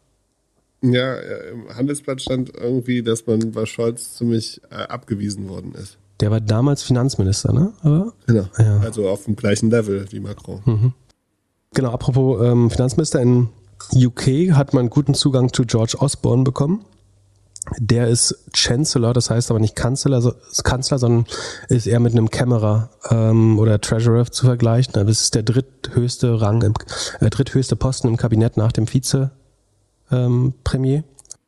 Ja, im Handelsblatt stand irgendwie, dass man bei Scholz ziemlich äh, abgewiesen worden ist. Der war damals Finanzminister, ne? Aber, genau. Ja. Also auf dem gleichen Level wie Macron. Mhm. Genau, apropos ähm, Finanzminister in UK hat man guten Zugang zu George Osborne bekommen. Der ist Chancellor, das heißt aber nicht Kanzler, so, Kanzler, sondern ist eher mit einem Kämmerer ähm, oder Treasurer zu vergleichen. Das ist der dritthöchste Rang, im, äh, dritthöchste Posten im Kabinett nach dem Vize-Premier. Ähm,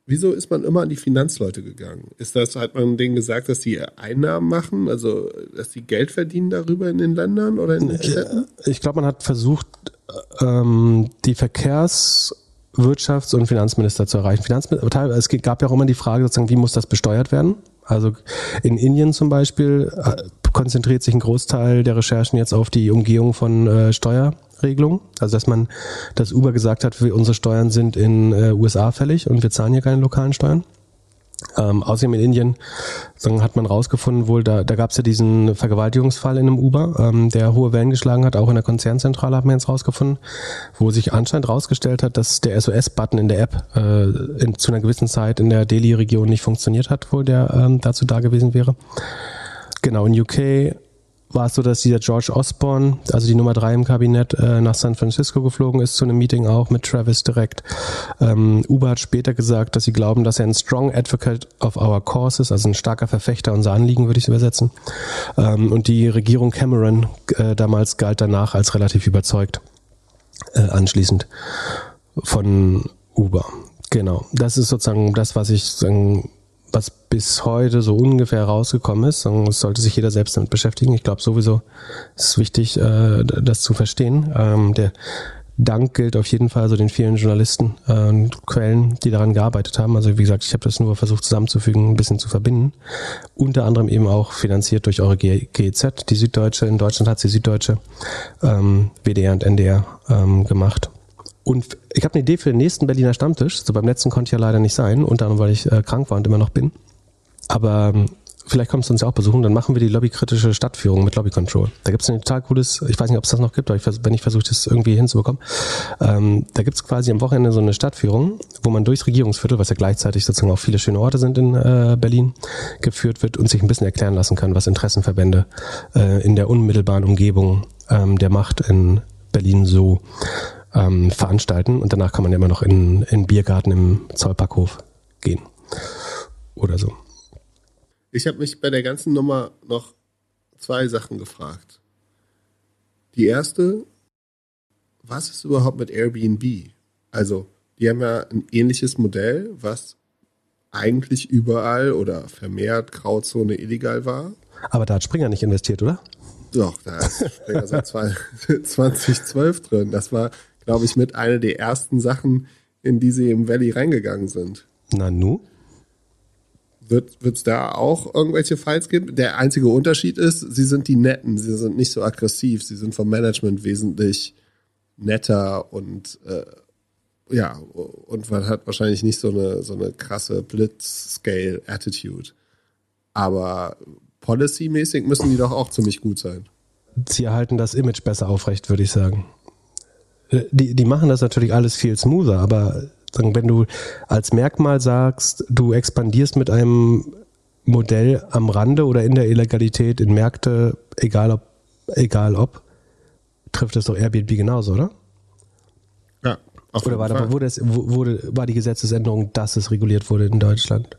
wieso ist man immer an die Finanzleute gegangen? Ist das, hat man denen gesagt, dass die Einnahmen machen, also dass die Geld verdienen darüber in den Ländern oder in den Städten? Ich glaube, man hat versucht, ähm, die Verkehrs- Wirtschafts- und Finanzminister zu erreichen. Es gab ja auch immer die Frage, sozusagen, wie muss das besteuert werden? Also in Indien zum Beispiel äh, konzentriert sich ein Großteil der Recherchen jetzt auf die Umgehung von äh, Steuerregelungen. Also dass man, dass Uber gesagt hat, unsere Steuern sind in äh, USA fällig und wir zahlen hier keine lokalen Steuern. Ähm, außerdem in Indien sagen, hat man rausgefunden, wohl, da, da gab es ja diesen Vergewaltigungsfall in einem Uber, ähm, der hohe Wellen geschlagen hat, auch in der Konzernzentrale hat man jetzt rausgefunden, wo sich anscheinend rausgestellt hat, dass der SOS-Button in der App äh, in, zu einer gewissen Zeit in der Delhi-Region nicht funktioniert hat, wo der ähm, dazu da gewesen wäre. Genau, in UK war es so, dass dieser George Osborne, also die Nummer drei im Kabinett, äh, nach San Francisco geflogen ist zu einem Meeting auch mit Travis direkt. Ähm, Uber hat später gesagt, dass sie glauben, dass er ein strong advocate of our cause ist, also ein starker Verfechter unserer Anliegen, würde ich übersetzen. Ähm, und die Regierung Cameron äh, damals galt danach als relativ überzeugt äh, anschließend von Uber. Genau, das ist sozusagen das, was ich sagen, was bis heute so ungefähr rausgekommen ist. Und es sollte sich jeder selbst damit beschäftigen. Ich glaube sowieso ist es wichtig, äh, das zu verstehen. Ähm, der Dank gilt auf jeden Fall so den vielen Journalisten und äh, Quellen, die daran gearbeitet haben. Also wie gesagt, ich habe das nur versucht zusammenzufügen, ein bisschen zu verbinden. Unter anderem eben auch finanziert durch eure GEZ, die Süddeutsche. In Deutschland hat sie Süddeutsche, ähm, WDR und NDR ähm, gemacht. Und ich habe eine Idee für den nächsten Berliner Stammtisch. So beim letzten konnte ich ja leider nicht sein, unter anderem, weil ich äh, krank war und immer noch bin. Aber ähm, vielleicht kommst du uns ja auch besuchen, dann machen wir die lobbykritische Stadtführung mit Lobby Control. Da gibt es ein total cooles, ich weiß nicht, ob es das noch gibt, aber ich, wenn ich versuche, das irgendwie hinzubekommen. Ähm, da gibt es quasi am Wochenende so eine Stadtführung, wo man durchs Regierungsviertel, was ja gleichzeitig sozusagen auch viele schöne Orte sind in äh, Berlin, geführt wird und sich ein bisschen erklären lassen kann, was Interessenverbände äh, in der unmittelbaren Umgebung ähm, der Macht in Berlin so ähm, veranstalten und danach kann man ja immer noch in, in Biergarten im Zollparkhof gehen oder so. Ich habe mich bei der ganzen Nummer noch zwei Sachen gefragt. Die erste, was ist überhaupt mit Airbnb? Also, die haben ja ein ähnliches Modell, was eigentlich überall oder vermehrt Grauzone illegal war. Aber da hat Springer nicht investiert, oder? Doch, da ist Springer seit 2012 drin. Das war glaube ich, mit einer der ersten Sachen, in die sie im Valley reingegangen sind. Na nu? Wird es da auch irgendwelche Files geben? Der einzige Unterschied ist, sie sind die Netten, sie sind nicht so aggressiv, sie sind vom Management wesentlich netter und äh, ja, und man hat wahrscheinlich nicht so eine, so eine krasse Blitz-Scale-Attitude. Aber policy-mäßig müssen die doch auch ziemlich gut sein. Sie erhalten das Image besser aufrecht, würde ich sagen die, die machen das natürlich alles viel smoother, aber wenn du als Merkmal sagst, du expandierst mit einem Modell am Rande oder in der Illegalität in Märkte, egal ob, egal ob, trifft das doch Airbnb genauso, oder? Ja. Auf oder war, da, wurde es, wurde, war die Gesetzesänderung, dass es reguliert wurde in Deutschland?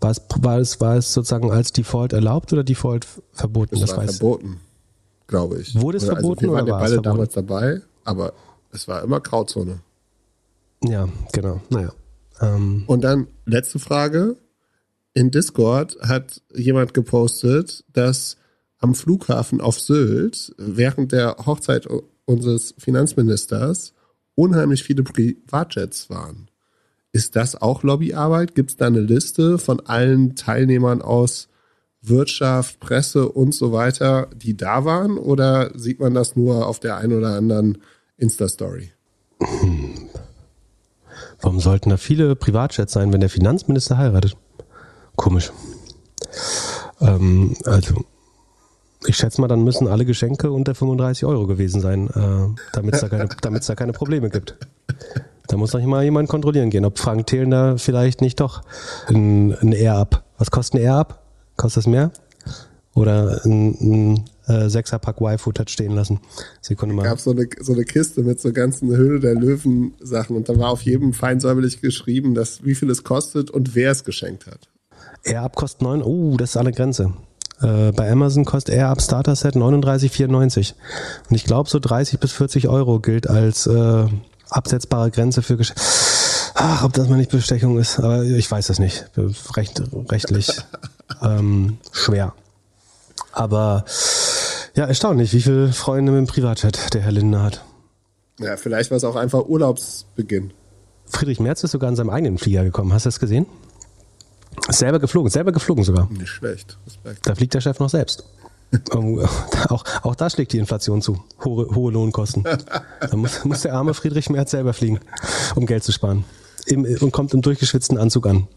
War es, war es, war es sozusagen als Default erlaubt oder Default verboten? Es das war verboten, glaube ich. Wurde es also verboten wir waren oder ja war beide es verboten? damals dabei, aber es war immer Grauzone. Ja, genau. Naja. Ähm. Und dann letzte Frage. In Discord hat jemand gepostet, dass am Flughafen auf Sylt während der Hochzeit unseres Finanzministers unheimlich viele Privatjets waren. Ist das auch Lobbyarbeit? Gibt es da eine Liste von allen Teilnehmern aus Wirtschaft, Presse und so weiter, die da waren? Oder sieht man das nur auf der einen oder anderen Insta-Story? Hm. Warum sollten da viele Privatjets sein, wenn der Finanzminister heiratet? Komisch. Ähm, also, ich schätze mal, dann müssen alle Geschenke unter 35 Euro gewesen sein, äh, damit es da, keine, da keine Probleme gibt. Da muss noch mal jemand kontrollieren gehen, ob Frank Thelen da vielleicht nicht doch ein, ein Air-Up. Was kostet ein Air-Up? Kostet das mehr? Oder ein, ein äh, Sechserpack Y-Footage stehen lassen. Sekunde mal. Es gab so eine, so eine Kiste mit so ganzen Höhle der Löwen Sachen und da war auf jedem feinsäuberlich geschrieben, dass wie viel es kostet und wer es geschenkt hat. AirUp kostet 9, oh, das ist eine Grenze. Äh, bei Amazon kostet AirUp Starter Set 39,94. Und ich glaube, so 30 bis 40 Euro gilt als äh, absetzbare Grenze für Geschenke. Ach, ob das mal nicht Bestechung ist, aber ich weiß das nicht. Recht, rechtlich ähm, schwer. Aber ja, erstaunlich, wie viele Freunde mit dem Privatchat der Herr Lindner hat. Ja, vielleicht war es auch einfach Urlaubsbeginn. Friedrich Merz ist sogar in seinem eigenen Flieger gekommen. Hast du das gesehen? Selber geflogen, selber geflogen sogar. Nicht schlecht. Respekt. Da fliegt der Chef noch selbst. auch, auch da schlägt die Inflation zu. Hohe, hohe Lohnkosten. Da muss, muss der arme Friedrich Merz selber fliegen, um Geld zu sparen. Im, und kommt im durchgeschwitzten Anzug an.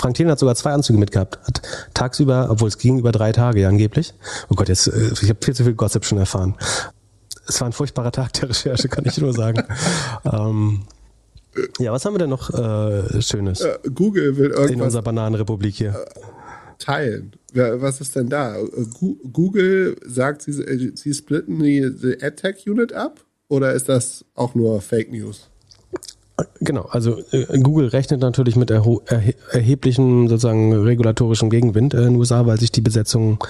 Frank Thelen hat sogar zwei Anzüge mitgehabt. Hat tagsüber, obwohl es ging über drei Tage ja angeblich. Oh Gott, jetzt, äh, ich habe viel zu viel Gossip schon erfahren. Es war ein furchtbarer Tag der Recherche, kann ich nur sagen. ähm, ja, was haben wir denn noch äh, Schönes? Äh, Google will irgendwas. In unserer Bananenrepublik hier. Äh, teilen. Was ist denn da? Google sagt, sie, sie splitten die, die AdTech Unit ab? Oder ist das auch nur Fake News? Genau, also äh, Google rechnet natürlich mit erho erheblichen sozusagen regulatorischen Gegenwind in den USA, weil sich die Besetzung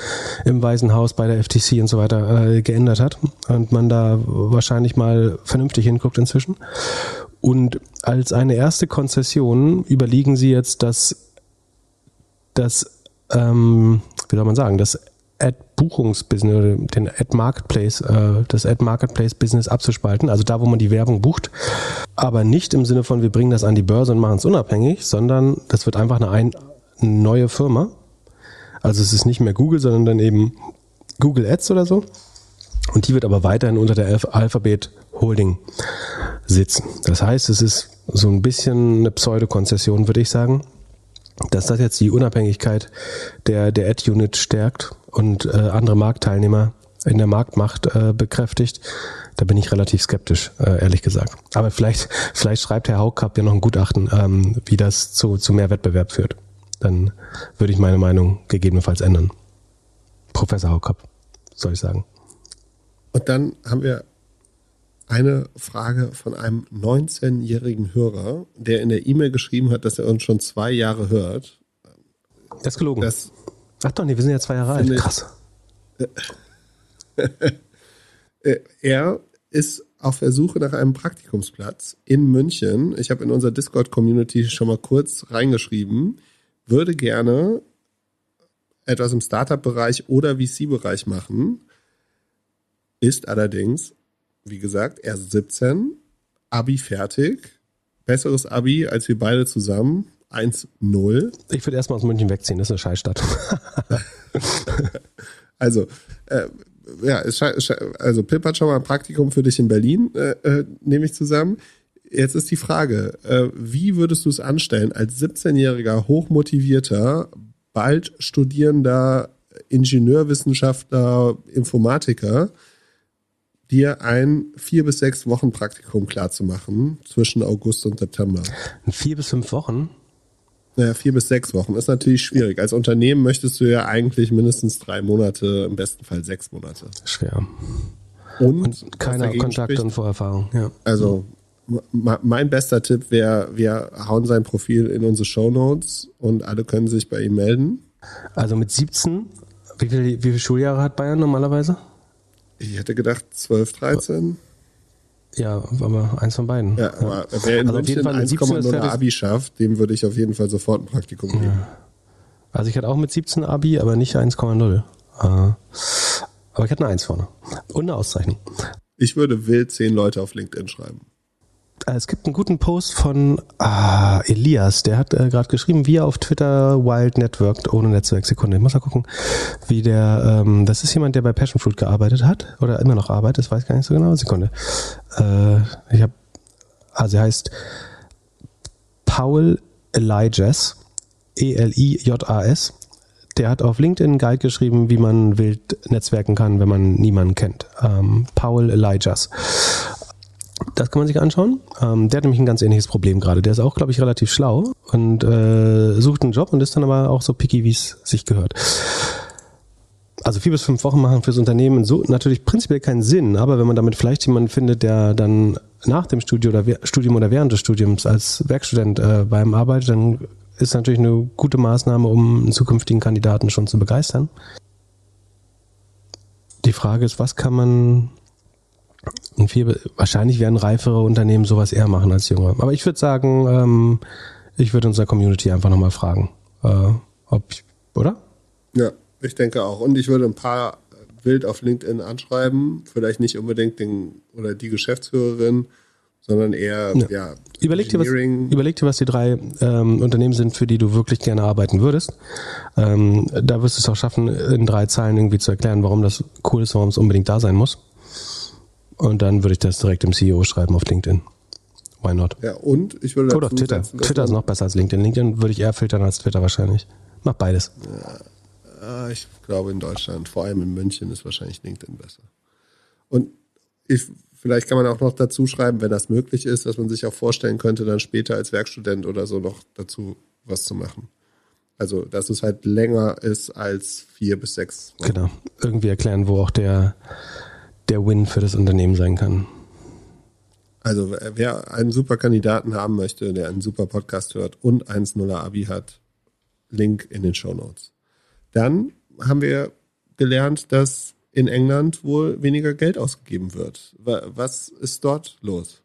im Weißen Haus bei der FTC und so weiter äh, geändert hat und man da wahrscheinlich mal vernünftig hinguckt inzwischen. Und als eine erste Konzession überlegen sie jetzt, dass das, ähm, wie soll man sagen, das Ad-Buchungsbusiness oder den Ad-Marketplace, äh, das Ad-Marketplace-Business abzuspalten, also da, wo man die Werbung bucht, aber nicht im Sinne von, wir bringen das an die Börse und machen es unabhängig, sondern das wird einfach eine, ein, eine neue Firma. Also es ist nicht mehr Google, sondern dann eben Google Ads oder so. Und die wird aber weiterhin unter der Alphabet Holding sitzen. Das heißt, es ist so ein bisschen eine Pseudokonzession, würde ich sagen, dass das jetzt die Unabhängigkeit der, der Ad-Unit stärkt und äh, andere Marktteilnehmer in der Marktmacht äh, bekräftigt, da bin ich relativ skeptisch, äh, ehrlich gesagt. Aber vielleicht, vielleicht schreibt Herr Haukapp ja noch ein Gutachten, ähm, wie das zu, zu mehr Wettbewerb führt. Dann würde ich meine Meinung gegebenenfalls ändern. Professor Haukapp, soll ich sagen. Und dann haben wir eine Frage von einem 19-jährigen Hörer, der in der E-Mail geschrieben hat, dass er uns schon zwei Jahre hört. Das ist gelogen. Das Ach doch, nee, wir sind ja zwei Jahre alt. Krass. er ist auf der Suche nach einem Praktikumsplatz in München. Ich habe in unserer Discord-Community schon mal kurz reingeschrieben, würde gerne etwas im Startup-Bereich oder VC-Bereich machen, ist allerdings wie gesagt, erst 17, Abi fertig, besseres Abi als wir beide zusammen, 1-0. Ich würde erstmal aus München wegziehen, das ist eine Scheißstadt. also, äh, ja, also Pip hat schon mal ein Praktikum für dich in Berlin, äh, äh, nehme ich zusammen. Jetzt ist die Frage, äh, wie würdest du es anstellen als 17-jähriger, hochmotivierter, bald studierender Ingenieurwissenschaftler, Informatiker, dir ein vier bis sechs Wochen Praktikum klarzumachen zwischen August und September. Vier bis fünf Wochen? Naja, vier bis sechs Wochen ist natürlich schwierig. Als Unternehmen möchtest du ja eigentlich mindestens drei Monate, im besten Fall sechs Monate. Schwer. Und, und keine Kontakte und Vorerfahrung, ja. Also, mein bester Tipp wäre, wir hauen sein Profil in unsere Show Notes und alle können sich bei ihm melden. Also mit 17, wie, viel, wie viele Schuljahre hat Bayern normalerweise? Ich hätte gedacht 12, 13. Ja, aber eins von beiden. Ja, aber ja. wer in also München 1,0 Abi schafft, dem würde ich auf jeden Fall sofort ein Praktikum geben. Ja. Also ich hatte auch mit 17 Abi, aber nicht 1,0. Äh, aber ich hatte eine 1 vorne. Und eine Auszeichnung. Ich würde wild 10 Leute auf LinkedIn schreiben. Äh, es gibt einen guten Post von ah, Elias, der hat äh, gerade geschrieben, wie er auf Twitter wild networked ohne Netzwerksekunde. Ich muss mal gucken, wie der, ähm, das ist jemand, der bei Passion Fruit gearbeitet hat oder immer noch arbeitet, das weiß ich gar nicht so genau. Sekunde. Äh, ich habe, also er heißt Paul Elijahs, E-L-I-J-A-S. Der hat auf LinkedIn einen Guide geschrieben, wie man wild netzwerken kann, wenn man niemanden kennt. Ähm, Paul Elijahs. Das kann man sich anschauen. Ähm, der hat nämlich ein ganz ähnliches Problem gerade. Der ist auch, glaube ich, relativ schlau und äh, sucht einen Job und ist dann aber auch so picky, wie es sich gehört. Also vier bis fünf Wochen machen fürs Unternehmen so natürlich prinzipiell keinen Sinn, aber wenn man damit vielleicht jemanden findet, der dann nach dem Studium oder, Studium oder während des Studiums als Werkstudent äh, beim arbeitet, dann ist natürlich eine gute Maßnahme, um einen zukünftigen Kandidaten schon zu begeistern. Die Frage ist, was kann man Und viel, wahrscheinlich werden reifere Unternehmen sowas eher machen als jüngere. Aber ich würde sagen, ähm, ich würde unserer Community einfach nochmal fragen, äh, ob ich, oder? Ja, ich denke auch. Und ich würde ein paar wild auf LinkedIn anschreiben, vielleicht nicht unbedingt den oder die Geschäftsführerin, sondern eher ja. ja überleg, dir was, überleg dir, was die drei ähm, Unternehmen sind, für die du wirklich gerne arbeiten würdest. Ähm, da wirst du es auch schaffen, in drei Zeilen irgendwie zu erklären, warum das cool ist, warum es unbedingt da sein muss. Und dann würde ich das direkt dem CEO schreiben auf LinkedIn. Why not? Ja, und ich würde Oder auf Twitter. Twitter ist noch besser als LinkedIn. LinkedIn würde ich eher filtern als Twitter wahrscheinlich. Mach beides. Ja, ich glaube in Deutschland, vor allem in München, ist wahrscheinlich LinkedIn besser. Und ich, vielleicht kann man auch noch dazu schreiben, wenn das möglich ist, dass man sich auch vorstellen könnte, dann später als Werkstudent oder so noch dazu was zu machen. Also, dass es halt länger ist als vier bis sechs. Wochen. Genau. Irgendwie erklären, wo auch der, der Win für das Unternehmen sein kann. Also, wer einen super Kandidaten haben möchte, der einen super Podcast hört und 1.0er Abi hat, Link in den Show Notes. Dann haben wir gelernt, dass in England wohl weniger Geld ausgegeben wird. Was ist dort los?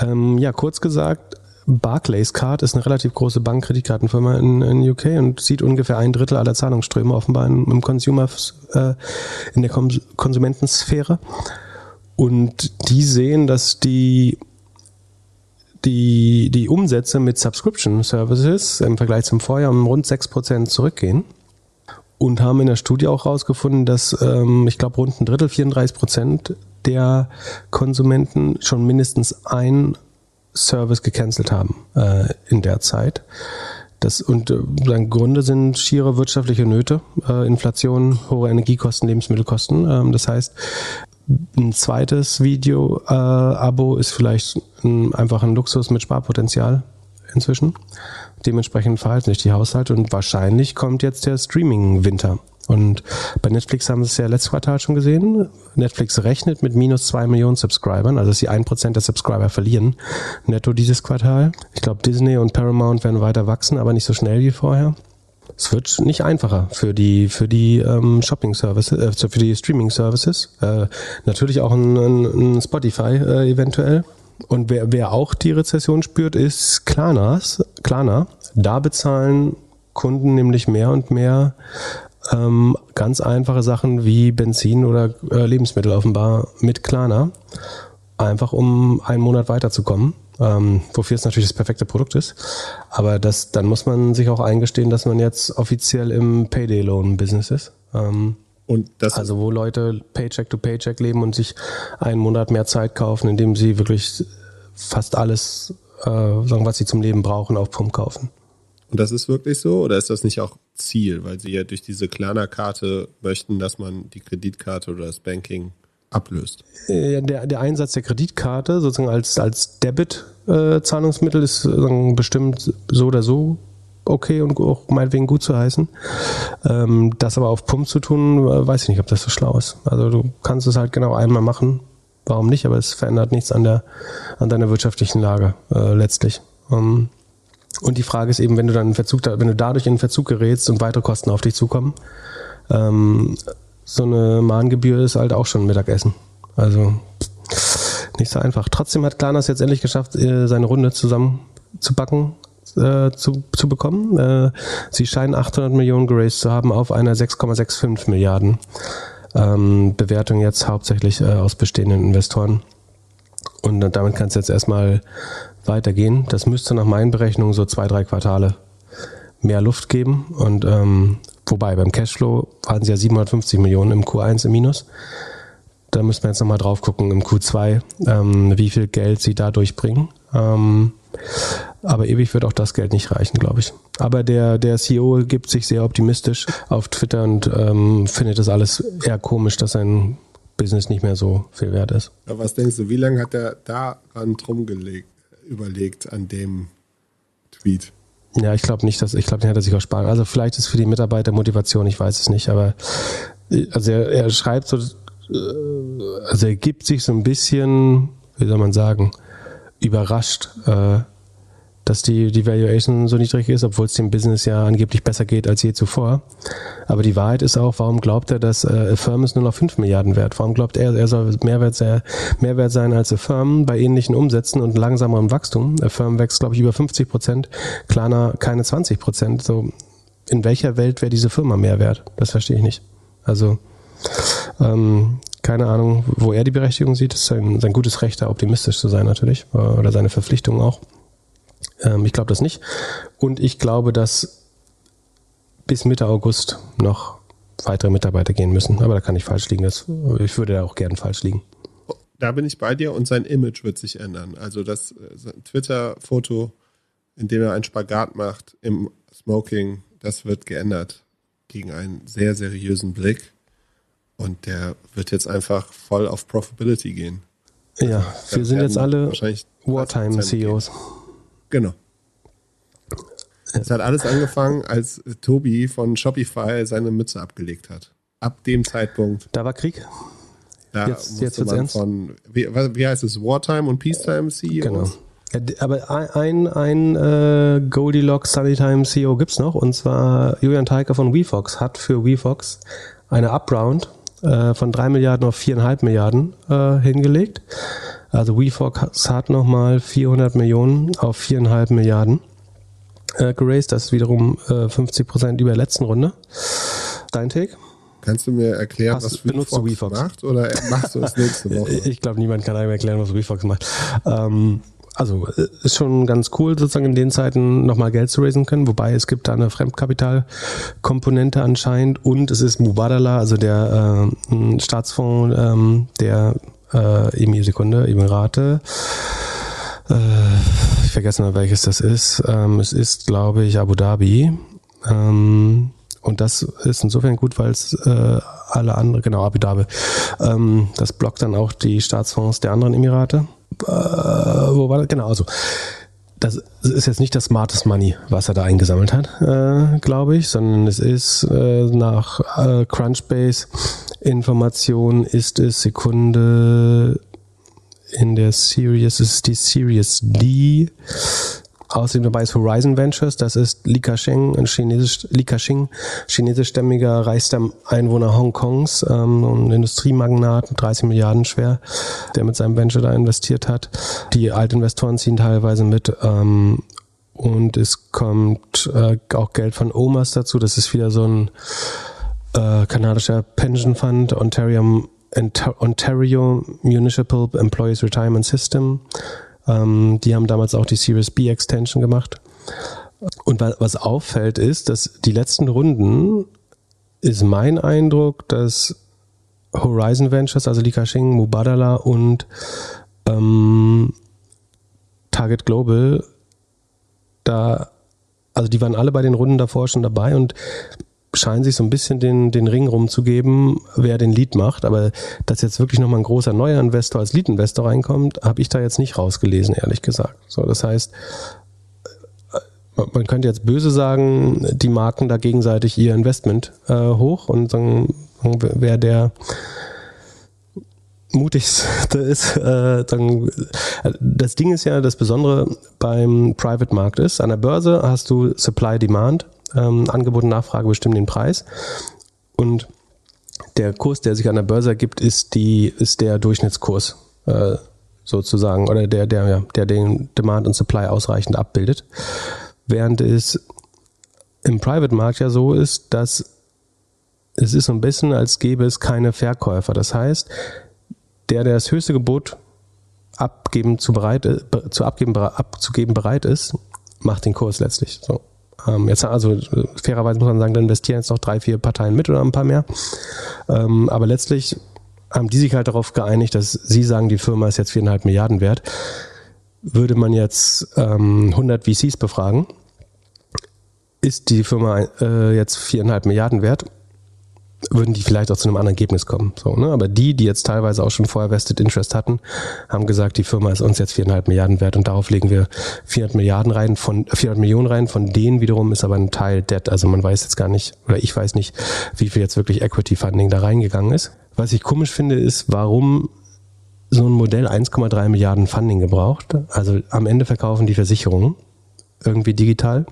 Ähm, ja, kurz gesagt, Barclays Card ist eine relativ große Bankkreditkartenfirma in, in UK und sieht ungefähr ein Drittel aller Zahlungsströme offenbar im, im Consumer, äh, in der Konsumentensphäre. Und die sehen, dass die die, die Umsätze mit Subscription Services im Vergleich zum Vorjahr um rund 6% zurückgehen und haben in der Studie auch herausgefunden, dass ähm, ich glaube rund ein Drittel, 34 Prozent der Konsumenten schon mindestens ein Service gecancelt haben äh, in der Zeit. Das, und äh, Gründe sind schiere wirtschaftliche Nöte, äh, Inflation, hohe Energiekosten, Lebensmittelkosten. Ähm, das heißt, ein zweites Video-Abo äh, ist vielleicht ein, einfach ein Luxus mit Sparpotenzial inzwischen. Dementsprechend verhalten sich die Haushalte und wahrscheinlich kommt jetzt der Streaming-Winter. Und bei Netflix haben sie es ja letztes Quartal schon gesehen. Netflix rechnet mit minus zwei Millionen Subscribern, also dass sie ein Prozent der Subscriber verlieren, netto dieses Quartal. Ich glaube, Disney und Paramount werden weiter wachsen, aber nicht so schnell wie vorher. Es wird nicht einfacher für die für die ähm, Shopping Services, äh, für die Streaming Services. Äh, natürlich auch ein, ein, ein Spotify äh, eventuell. Und wer, wer auch die Rezession spürt, ist Klarna. Da bezahlen Kunden nämlich mehr und mehr ähm, ganz einfache Sachen wie Benzin oder äh, Lebensmittel offenbar mit Klarna. Einfach um einen Monat weiterzukommen. Ähm, wofür es natürlich das perfekte Produkt ist. Aber das, dann muss man sich auch eingestehen, dass man jetzt offiziell im Payday-Loan-Business ist. Ähm, also wo Leute Paycheck to Paycheck leben und sich einen Monat mehr Zeit kaufen, indem sie wirklich fast alles, äh, sagen, was sie zum Leben brauchen, auf Pump kaufen. Und das ist wirklich so oder ist das nicht auch Ziel, weil sie ja durch diese Klarna-Karte möchten, dass man die Kreditkarte oder das Banking ablöst? Äh, der, der Einsatz der Kreditkarte sozusagen als, als Debit-Zahlungsmittel äh, ist bestimmt so oder so okay und auch meinetwegen gut zu heißen. Ähm, das aber auf Pump zu tun, äh, weiß ich nicht, ob das so schlau ist. Also du kannst es halt genau einmal machen. Warum nicht? Aber es verändert nichts an der an deiner wirtschaftlichen Lage äh, letztlich. Ähm, und die Frage ist eben, wenn du dann Verzug, wenn du dadurch in Verzug gerätst und weitere Kosten auf dich zukommen, ähm, so eine Mahngebühr ist halt auch schon Mittagessen. Also nicht so einfach. Trotzdem hat Klarnas jetzt endlich geschafft, äh, seine Runde zusammenzupacken äh, zu, zu bekommen. Äh, sie scheinen 800 Millionen geraced zu haben auf einer 6,65 Milliarden ähm, Bewertung jetzt hauptsächlich äh, aus bestehenden Investoren. Und damit kann es jetzt erstmal weitergehen. Das müsste nach meinen Berechnungen so zwei, drei Quartale mehr Luft geben. Und ähm, wobei beim Cashflow waren sie ja 750 Millionen im Q1 im Minus. Da müssen wir jetzt nochmal drauf gucken im Q2, ähm, wie viel Geld sie da durchbringen. Ähm, aber ewig wird auch das Geld nicht reichen, glaube ich. Aber der, der CEO gibt sich sehr optimistisch auf Twitter und ähm, findet das alles eher komisch, dass sein Business nicht mehr so viel wert ist. Ja, was denkst du, wie lange hat er daran drum gelegt, überlegt, an dem Tweet? Ja, ich glaube nicht, dass ich glaube, hat er sich auch sparen. Also vielleicht ist für die Mitarbeiter Motivation, ich weiß es nicht, aber also er, er schreibt so, äh, also er gibt sich so ein bisschen, wie soll man sagen, überrascht, äh, dass die, die Valuation so niedrig ist, obwohl es dem Business ja angeblich besser geht als je zuvor. Aber die Wahrheit ist auch, warum glaubt er, dass äh, Affirm ist nur noch 5 Milliarden wert? Warum glaubt er, er soll Mehrwert, sehr, Mehrwert sein als Affirm bei ähnlichen Umsätzen und langsamerem Wachstum? Affirm wächst, glaube ich, über 50 Prozent, Klarna keine 20 Prozent. So, in welcher Welt wäre diese Firma mehr wert? Das verstehe ich nicht. Also, ähm, keine Ahnung, wo er die Berechtigung sieht. Das ist sein, sein gutes Recht, da optimistisch zu sein natürlich. Oder seine Verpflichtung auch. Ähm, ich glaube das nicht. Und ich glaube, dass bis Mitte August noch weitere Mitarbeiter gehen müssen. Aber da kann ich falsch liegen. Das, ich würde da auch gern falsch liegen. Da bin ich bei dir und sein Image wird sich ändern. Also das äh, Twitter-Foto, in dem er einen Spagat macht im Smoking, das wird geändert gegen einen sehr seriösen Blick. Und der wird jetzt einfach voll auf Profitability gehen. Ja, also, wir sind jetzt alle Wartime-CEOs. Genau. Es hat alles angefangen, als Tobi von Shopify seine Mütze abgelegt hat. Ab dem Zeitpunkt. Da war Krieg. Da jetzt, jetzt man ernst. von, wie, wie, heißt es, Wartime und Peacetime CEO? Genau. Aber ein, ein äh, Goldilocks Sunnytime CEO gibt es noch, und zwar Julian Teiker von WeFox hat für WeFox eine Upround äh, von drei Milliarden auf viereinhalb Milliarden äh, hingelegt. Also WeFox hat nochmal 400 Millionen auf viereinhalb Milliarden äh, geraced. Das ist wiederum äh, 50 Prozent über der letzten Runde. Dein Take? Kannst du mir erklären, Hast, was benutzt WeFox, WeFox macht oder machst du das nächste Woche? ich glaube, niemand kann einem erklären, was WeFox macht. Ähm, also äh, ist schon ganz cool, sozusagen in den Zeiten nochmal Geld zu raisen können, wobei es gibt da eine Fremdkapitalkomponente anscheinend und es ist Mubadala, also der äh, Staatsfonds, ähm, der äh, Emi Sekunde, Emirate. Äh, ich vergesse mal, welches das ist. Ähm, es ist, glaube ich, Abu Dhabi. Ähm, und das ist insofern gut, weil es äh, alle anderen, genau, Abu Dhabi, ähm, das blockt dann auch die Staatsfonds der anderen Emirate. Äh, wo war das? Genau, also das ist jetzt nicht das smartest Money, was er da eingesammelt hat, äh, glaube ich, sondern es ist äh, nach äh, Crunchbase Information ist es Sekunde in der Series, es ist die Series D. Außerdem dabei ist Horizon Ventures, das ist Li Ka-shing, ein chinesisch, Li Ka-shing, chinesischstämmiger reichster Einwohner Hongkongs, ähm, ein Industriemagnat, 30 Milliarden schwer, der mit seinem Venture da investiert hat. Die Altinvestoren ziehen teilweise mit ähm, und es kommt äh, auch Geld von OMAS dazu, das ist wieder so ein äh, kanadischer Pension Fund, Ontario, Ontario Municipal Employees Retirement System. Ähm, die haben damals auch die Series B Extension gemacht. Und was auffällt ist, dass die letzten Runden ist mein Eindruck, dass Horizon Ventures, also Li Ka-shing, Mubadala und ähm, Target Global, da, also die waren alle bei den Runden davor schon dabei und scheinen sich so ein bisschen den, den Ring rumzugeben, wer den Lead macht. Aber dass jetzt wirklich nochmal ein großer neuer Investor als Lead-Investor reinkommt, habe ich da jetzt nicht rausgelesen, ehrlich gesagt. So, das heißt, man könnte jetzt böse sagen, die marken da gegenseitig ihr Investment äh, hoch und sagen, wer der mutigste ist, äh, dann, das Ding ist ja, das Besondere beim Private-Markt ist, an der Börse hast du Supply-Demand ähm, Angebot und Nachfrage bestimmen den Preis. Und der Kurs, der sich an der Börse ergibt, ist die, ist der Durchschnittskurs äh, sozusagen oder der, der, ja, der den Demand und Supply ausreichend abbildet. Während es im Private-Markt ja so ist, dass es ist so ein bisschen, als gäbe es keine Verkäufer. Das heißt, der, der das höchste Gebot abgeben zu bereit, äh, zu abgeben, abzugeben bereit ist, macht den Kurs letztlich. So. Ähm, jetzt also fairerweise muss man sagen, da investieren jetzt noch drei, vier Parteien mit oder ein paar mehr. Ähm, aber letztlich haben die sich halt darauf geeinigt, dass sie sagen, die Firma ist jetzt viereinhalb Milliarden wert. Würde man jetzt ähm, 100 VCs befragen, ist die Firma äh, jetzt viereinhalb Milliarden wert? Würden die vielleicht auch zu einem anderen Ergebnis kommen. So, ne? Aber die, die jetzt teilweise auch schon vorher Vested Interest hatten, haben gesagt, die Firma ist uns jetzt viereinhalb Milliarden wert und darauf legen wir 400 Milliarden rein, von 400 Millionen rein. Von denen wiederum ist aber ein Teil Debt. Also man weiß jetzt gar nicht, oder ich weiß nicht, wie viel jetzt wirklich Equity Funding da reingegangen ist. Was ich komisch finde, ist, warum so ein Modell 1,3 Milliarden Funding gebraucht. Also am Ende verkaufen die Versicherungen irgendwie digital.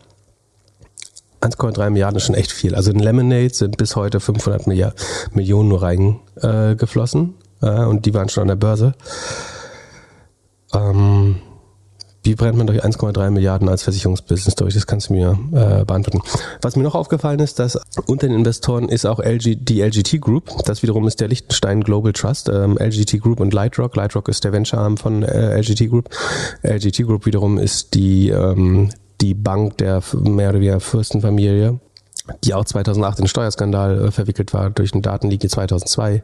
1,3 Milliarden ist schon echt viel. Also in Lemonade sind bis heute 500 Milliard Millionen nur reingeflossen äh, und die waren schon an der Börse. Ähm, wie brennt man durch 1,3 Milliarden als Versicherungsbusiness durch? Das kannst du mir äh, beantworten. Was mir noch aufgefallen ist, dass unter den Investoren ist auch LG, die LGT Group. Das wiederum ist der Liechtenstein Global Trust. Ähm, LGT Group und Lightrock. Lightrock ist der Venture-Arm von äh, LGT Group. LGT Group wiederum ist die, ähm, die Bank der mehr oder weniger Fürstenfamilie die auch 2008 in den Steuerskandal äh, verwickelt war durch eine Datenlinie 2002,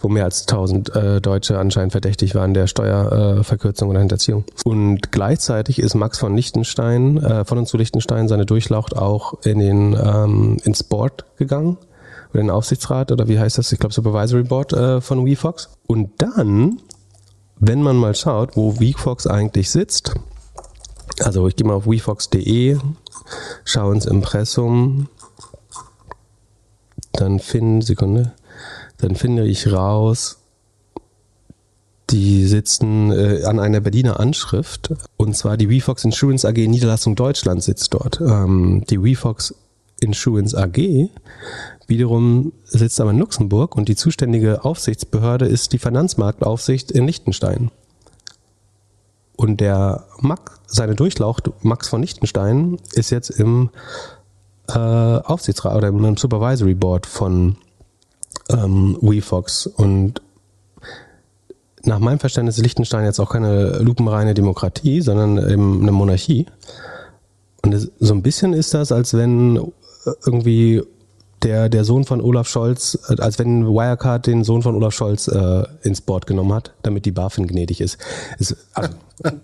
wo mehr als 1000 äh, Deutsche anscheinend verdächtig waren der Steuerverkürzung äh, oder Hinterziehung. Und gleichzeitig ist Max von Liechtenstein, äh, von und zu Liechtenstein, seine Durchlaucht auch in den ähm, ins Board gegangen oder in den Aufsichtsrat oder wie heißt das? Ich glaube Supervisory Board äh, von WeFox. Und dann, wenn man mal schaut, wo WeFox eigentlich sitzt, also ich gehe mal auf wefox.de, schaue ins Impressum, dann finde, Sekunde, dann finde ich raus, die sitzen äh, an einer Berliner Anschrift und zwar die WeFox Insurance AG Niederlassung Deutschland sitzt dort. Ähm, die WeFox Insurance AG wiederum sitzt aber in Luxemburg und die zuständige Aufsichtsbehörde ist die Finanzmarktaufsicht in Liechtenstein. Und der Max, seine Durchlaucht, Max von Liechtenstein, ist jetzt im äh, Aufsichtsrat oder im Supervisory Board von ähm, WeFox und nach meinem Verständnis ist Liechtenstein jetzt auch keine lupenreine Demokratie, sondern eben eine Monarchie. Und es, so ein bisschen ist das, als wenn irgendwie der, der Sohn von Olaf Scholz, äh, als wenn Wirecard den Sohn von Olaf Scholz äh, ins Board genommen hat, damit die BaFin gnädig ist. ist also,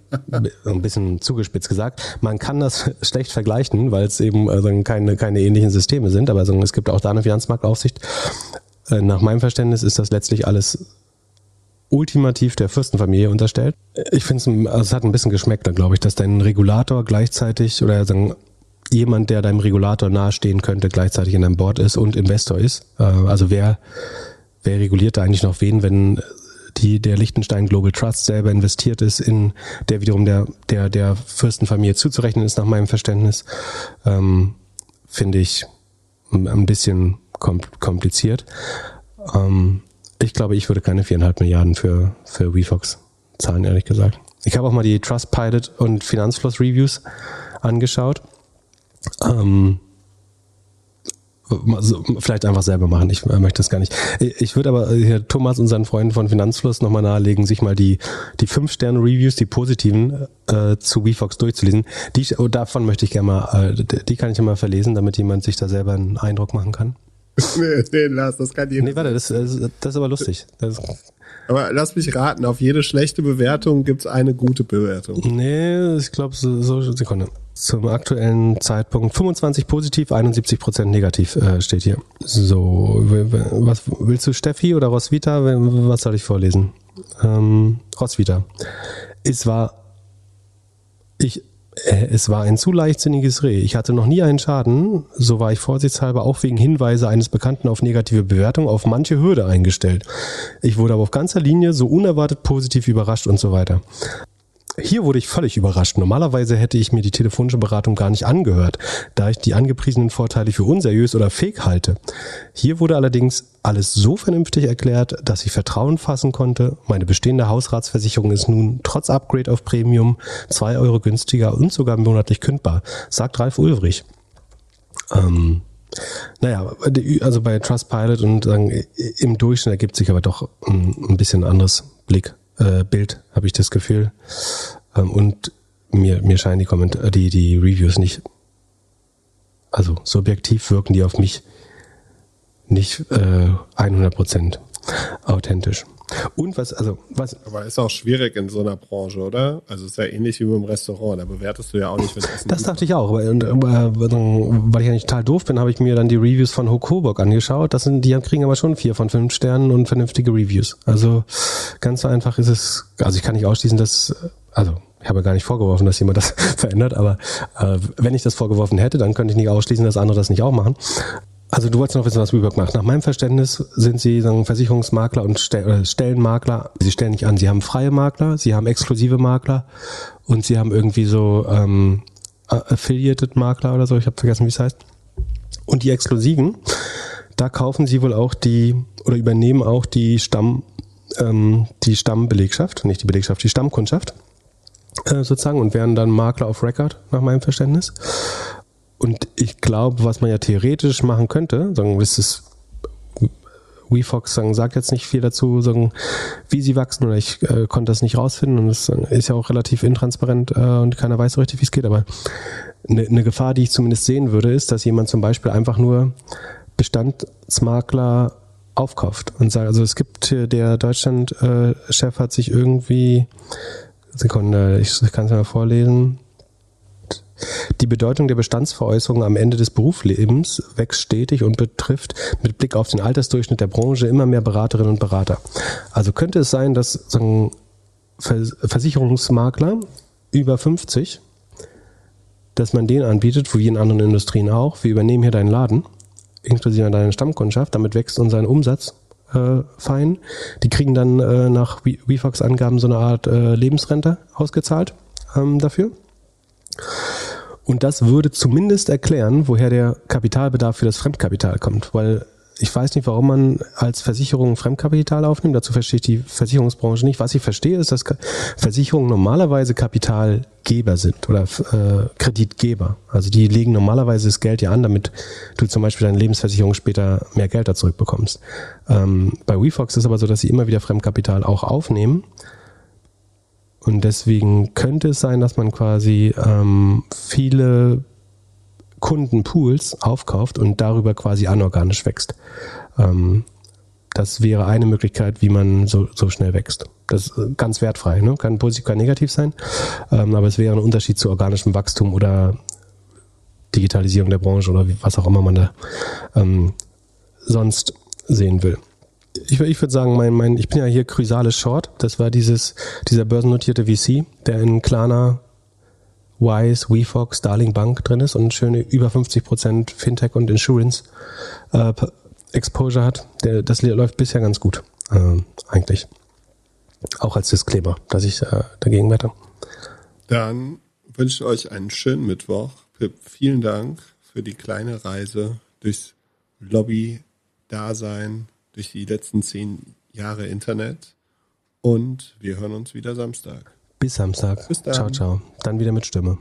ein bisschen zugespitzt gesagt. Man kann das schlecht vergleichen, weil es eben also keine, keine ähnlichen Systeme sind, aber also, es gibt auch da eine Finanzmarktaufsicht. Äh, nach meinem Verständnis ist das letztlich alles ultimativ der Fürstenfamilie unterstellt. Ich finde es, also es hat ein bisschen geschmeckt, glaube ich, dass dein Regulator gleichzeitig oder sagen, jemand, der deinem Regulator nahestehen könnte, gleichzeitig in deinem Board ist und Investor ist. Äh, also wer, wer reguliert da eigentlich noch wen, wenn die der Liechtenstein Global Trust selber investiert ist, in der wiederum der, der, der Fürstenfamilie zuzurechnen ist, nach meinem Verständnis, ähm, finde ich ein bisschen kompliziert. Ähm, ich glaube, ich würde keine viereinhalb Milliarden für, für WeFox zahlen, ehrlich gesagt. Ich habe auch mal die Trustpilot und Finanzfluss Reviews angeschaut. Ähm, also vielleicht einfach selber machen. Ich äh, möchte das gar nicht. Ich würde aber hier Thomas und seinen Freunden von Finanzfluss nochmal nahelegen, sich mal die, die fünf Sterne Reviews, die positiven, äh, zu WeFox durchzulesen. Die, oh, davon möchte ich gerne mal, äh, die kann ich ja mal verlesen, damit jemand sich da selber einen Eindruck machen kann. nee, nee, lass, das kann jeder. Nee, warte, das, das, das ist aber lustig. Das, aber lass mich raten, auf jede schlechte Bewertung gibt's eine gute Bewertung. Nee, ich glaube, so, so Sekunde. Zum aktuellen Zeitpunkt 25 positiv, 71 Prozent negativ äh, steht hier. So, was willst du, Steffi oder Roswitha? Was soll ich vorlesen? Ähm, Roswitha. Es war, ich, es war ein zu leichtsinniges Reh. Ich hatte noch nie einen Schaden, so war ich vorsichtshalber auch wegen Hinweise eines Bekannten auf negative Bewertung auf manche Hürde eingestellt. Ich wurde aber auf ganzer Linie so unerwartet positiv überrascht und so weiter. Hier wurde ich völlig überrascht. Normalerweise hätte ich mir die telefonische Beratung gar nicht angehört, da ich die angepriesenen Vorteile für unseriös oder fake halte. Hier wurde allerdings alles so vernünftig erklärt, dass ich Vertrauen fassen konnte. Meine bestehende Hausratsversicherung ist nun trotz Upgrade auf Premium zwei Euro günstiger und sogar monatlich kündbar, sagt Ralf Ulrich. Ähm, naja, also bei Trustpilot und sagen, im Durchschnitt ergibt sich aber doch ein, ein bisschen anderes Blick äh, Bild, habe ich das Gefühl. Ähm, und mir, mir scheinen die, Kommentar die, die Reviews nicht, also subjektiv wirken die auf mich nicht äh, 100% authentisch. Und was, also, was. Aber ist auch schwierig in so einer Branche, oder? Also ist ja ähnlich wie beim Restaurant. Da bewertest du ja auch nicht, wenn Essen Das dachte ich auch. Und, äh, weil ich ja nicht total doof bin, habe ich mir dann die Reviews von Hokoburg angeschaut. Das sind, die kriegen aber schon vier von fünf Sternen und vernünftige Reviews. Also ganz so einfach ist es. Also ich kann nicht ausschließen, dass, also ich habe gar nicht vorgeworfen, dass jemand das verändert, aber äh, wenn ich das vorgeworfen hätte, dann könnte ich nicht ausschließen, dass andere das nicht auch machen. Also du wolltest noch wissen, was WeWork macht. Nach meinem Verständnis sind sie sagen, Versicherungsmakler und Stellenmakler. Sie stellen nicht an. Sie haben freie Makler, sie haben exklusive Makler und sie haben irgendwie so ähm, Affiliated Makler oder so, ich habe vergessen, wie es heißt. Und die exklusiven, da kaufen sie wohl auch die oder übernehmen auch die Stamm, ähm, die Stammbelegschaft, nicht die Belegschaft, die Stammkundschaft äh, sozusagen und werden dann Makler auf Record nach meinem Verständnis. Und ich glaube, was man ja theoretisch machen könnte, sagen, ist es WeFox sagen, sagt jetzt nicht viel dazu, sagen, wie sie wachsen oder ich äh, konnte das nicht rausfinden und es ist ja auch relativ intransparent äh, und keiner weiß so richtig, wie es geht, aber eine, eine Gefahr, die ich zumindest sehen würde, ist, dass jemand zum Beispiel einfach nur Bestandsmakler aufkauft und sagt, also es gibt der Deutschland-Chef hat sich irgendwie, Sekunde, ich kann es mal vorlesen, die Bedeutung der Bestandsveräußerung am Ende des Berufslebens wächst stetig und betrifft mit Blick auf den Altersdurchschnitt der Branche immer mehr Beraterinnen und Berater. Also könnte es sein, dass sagen, Versicherungsmakler über 50, dass man den anbietet, wie in anderen Industrien auch, wir übernehmen hier deinen Laden, inklusive deiner Stammkundschaft, damit wächst unser Umsatz äh, fein. Die kriegen dann äh, nach WeFox-Angaben so eine Art äh, Lebensrente ausgezahlt ähm, dafür. Und das würde zumindest erklären, woher der Kapitalbedarf für das Fremdkapital kommt, weil ich weiß nicht, warum man als Versicherung Fremdkapital aufnimmt. Dazu verstehe ich die Versicherungsbranche nicht. Was ich verstehe, ist, dass Versicherungen normalerweise Kapitalgeber sind oder äh, Kreditgeber. Also die legen normalerweise das Geld ja an, damit du zum Beispiel deine Lebensversicherung später mehr Geld da zurückbekommst. Ähm, bei WeFox ist aber so, dass sie immer wieder Fremdkapital auch aufnehmen und deswegen könnte es sein, dass man quasi ähm, viele Kundenpools aufkauft und darüber quasi anorganisch wächst. Ähm, das wäre eine Möglichkeit, wie man so, so schnell wächst. Das ist ganz wertfrei, ne? kann positiv, kann negativ sein, ähm, aber es wäre ein Unterschied zu organischem Wachstum oder Digitalisierung der Branche oder was auch immer man da ähm, sonst sehen will ich, ich würde sagen, mein, mein, ich bin ja hier Chrysalis Short. Das war dieses, dieser börsennotierte VC, der in Klarna, Wise, WeFox, Darling Bank drin ist und schöne über 50 Prozent Fintech und Insurance äh, Exposure hat. Der, das läuft bisher ganz gut, äh, eigentlich. Auch als Disclaimer, dass ich äh, dagegen wette. Dann wünsche ich euch einen schönen Mittwoch. Pip, vielen Dank für die kleine Reise durchs Lobby-Dasein durch die letzten zehn Jahre Internet. Und wir hören uns wieder Samstag. Bis Samstag. Bis dann. Ciao, ciao. Dann wieder mit Stimme.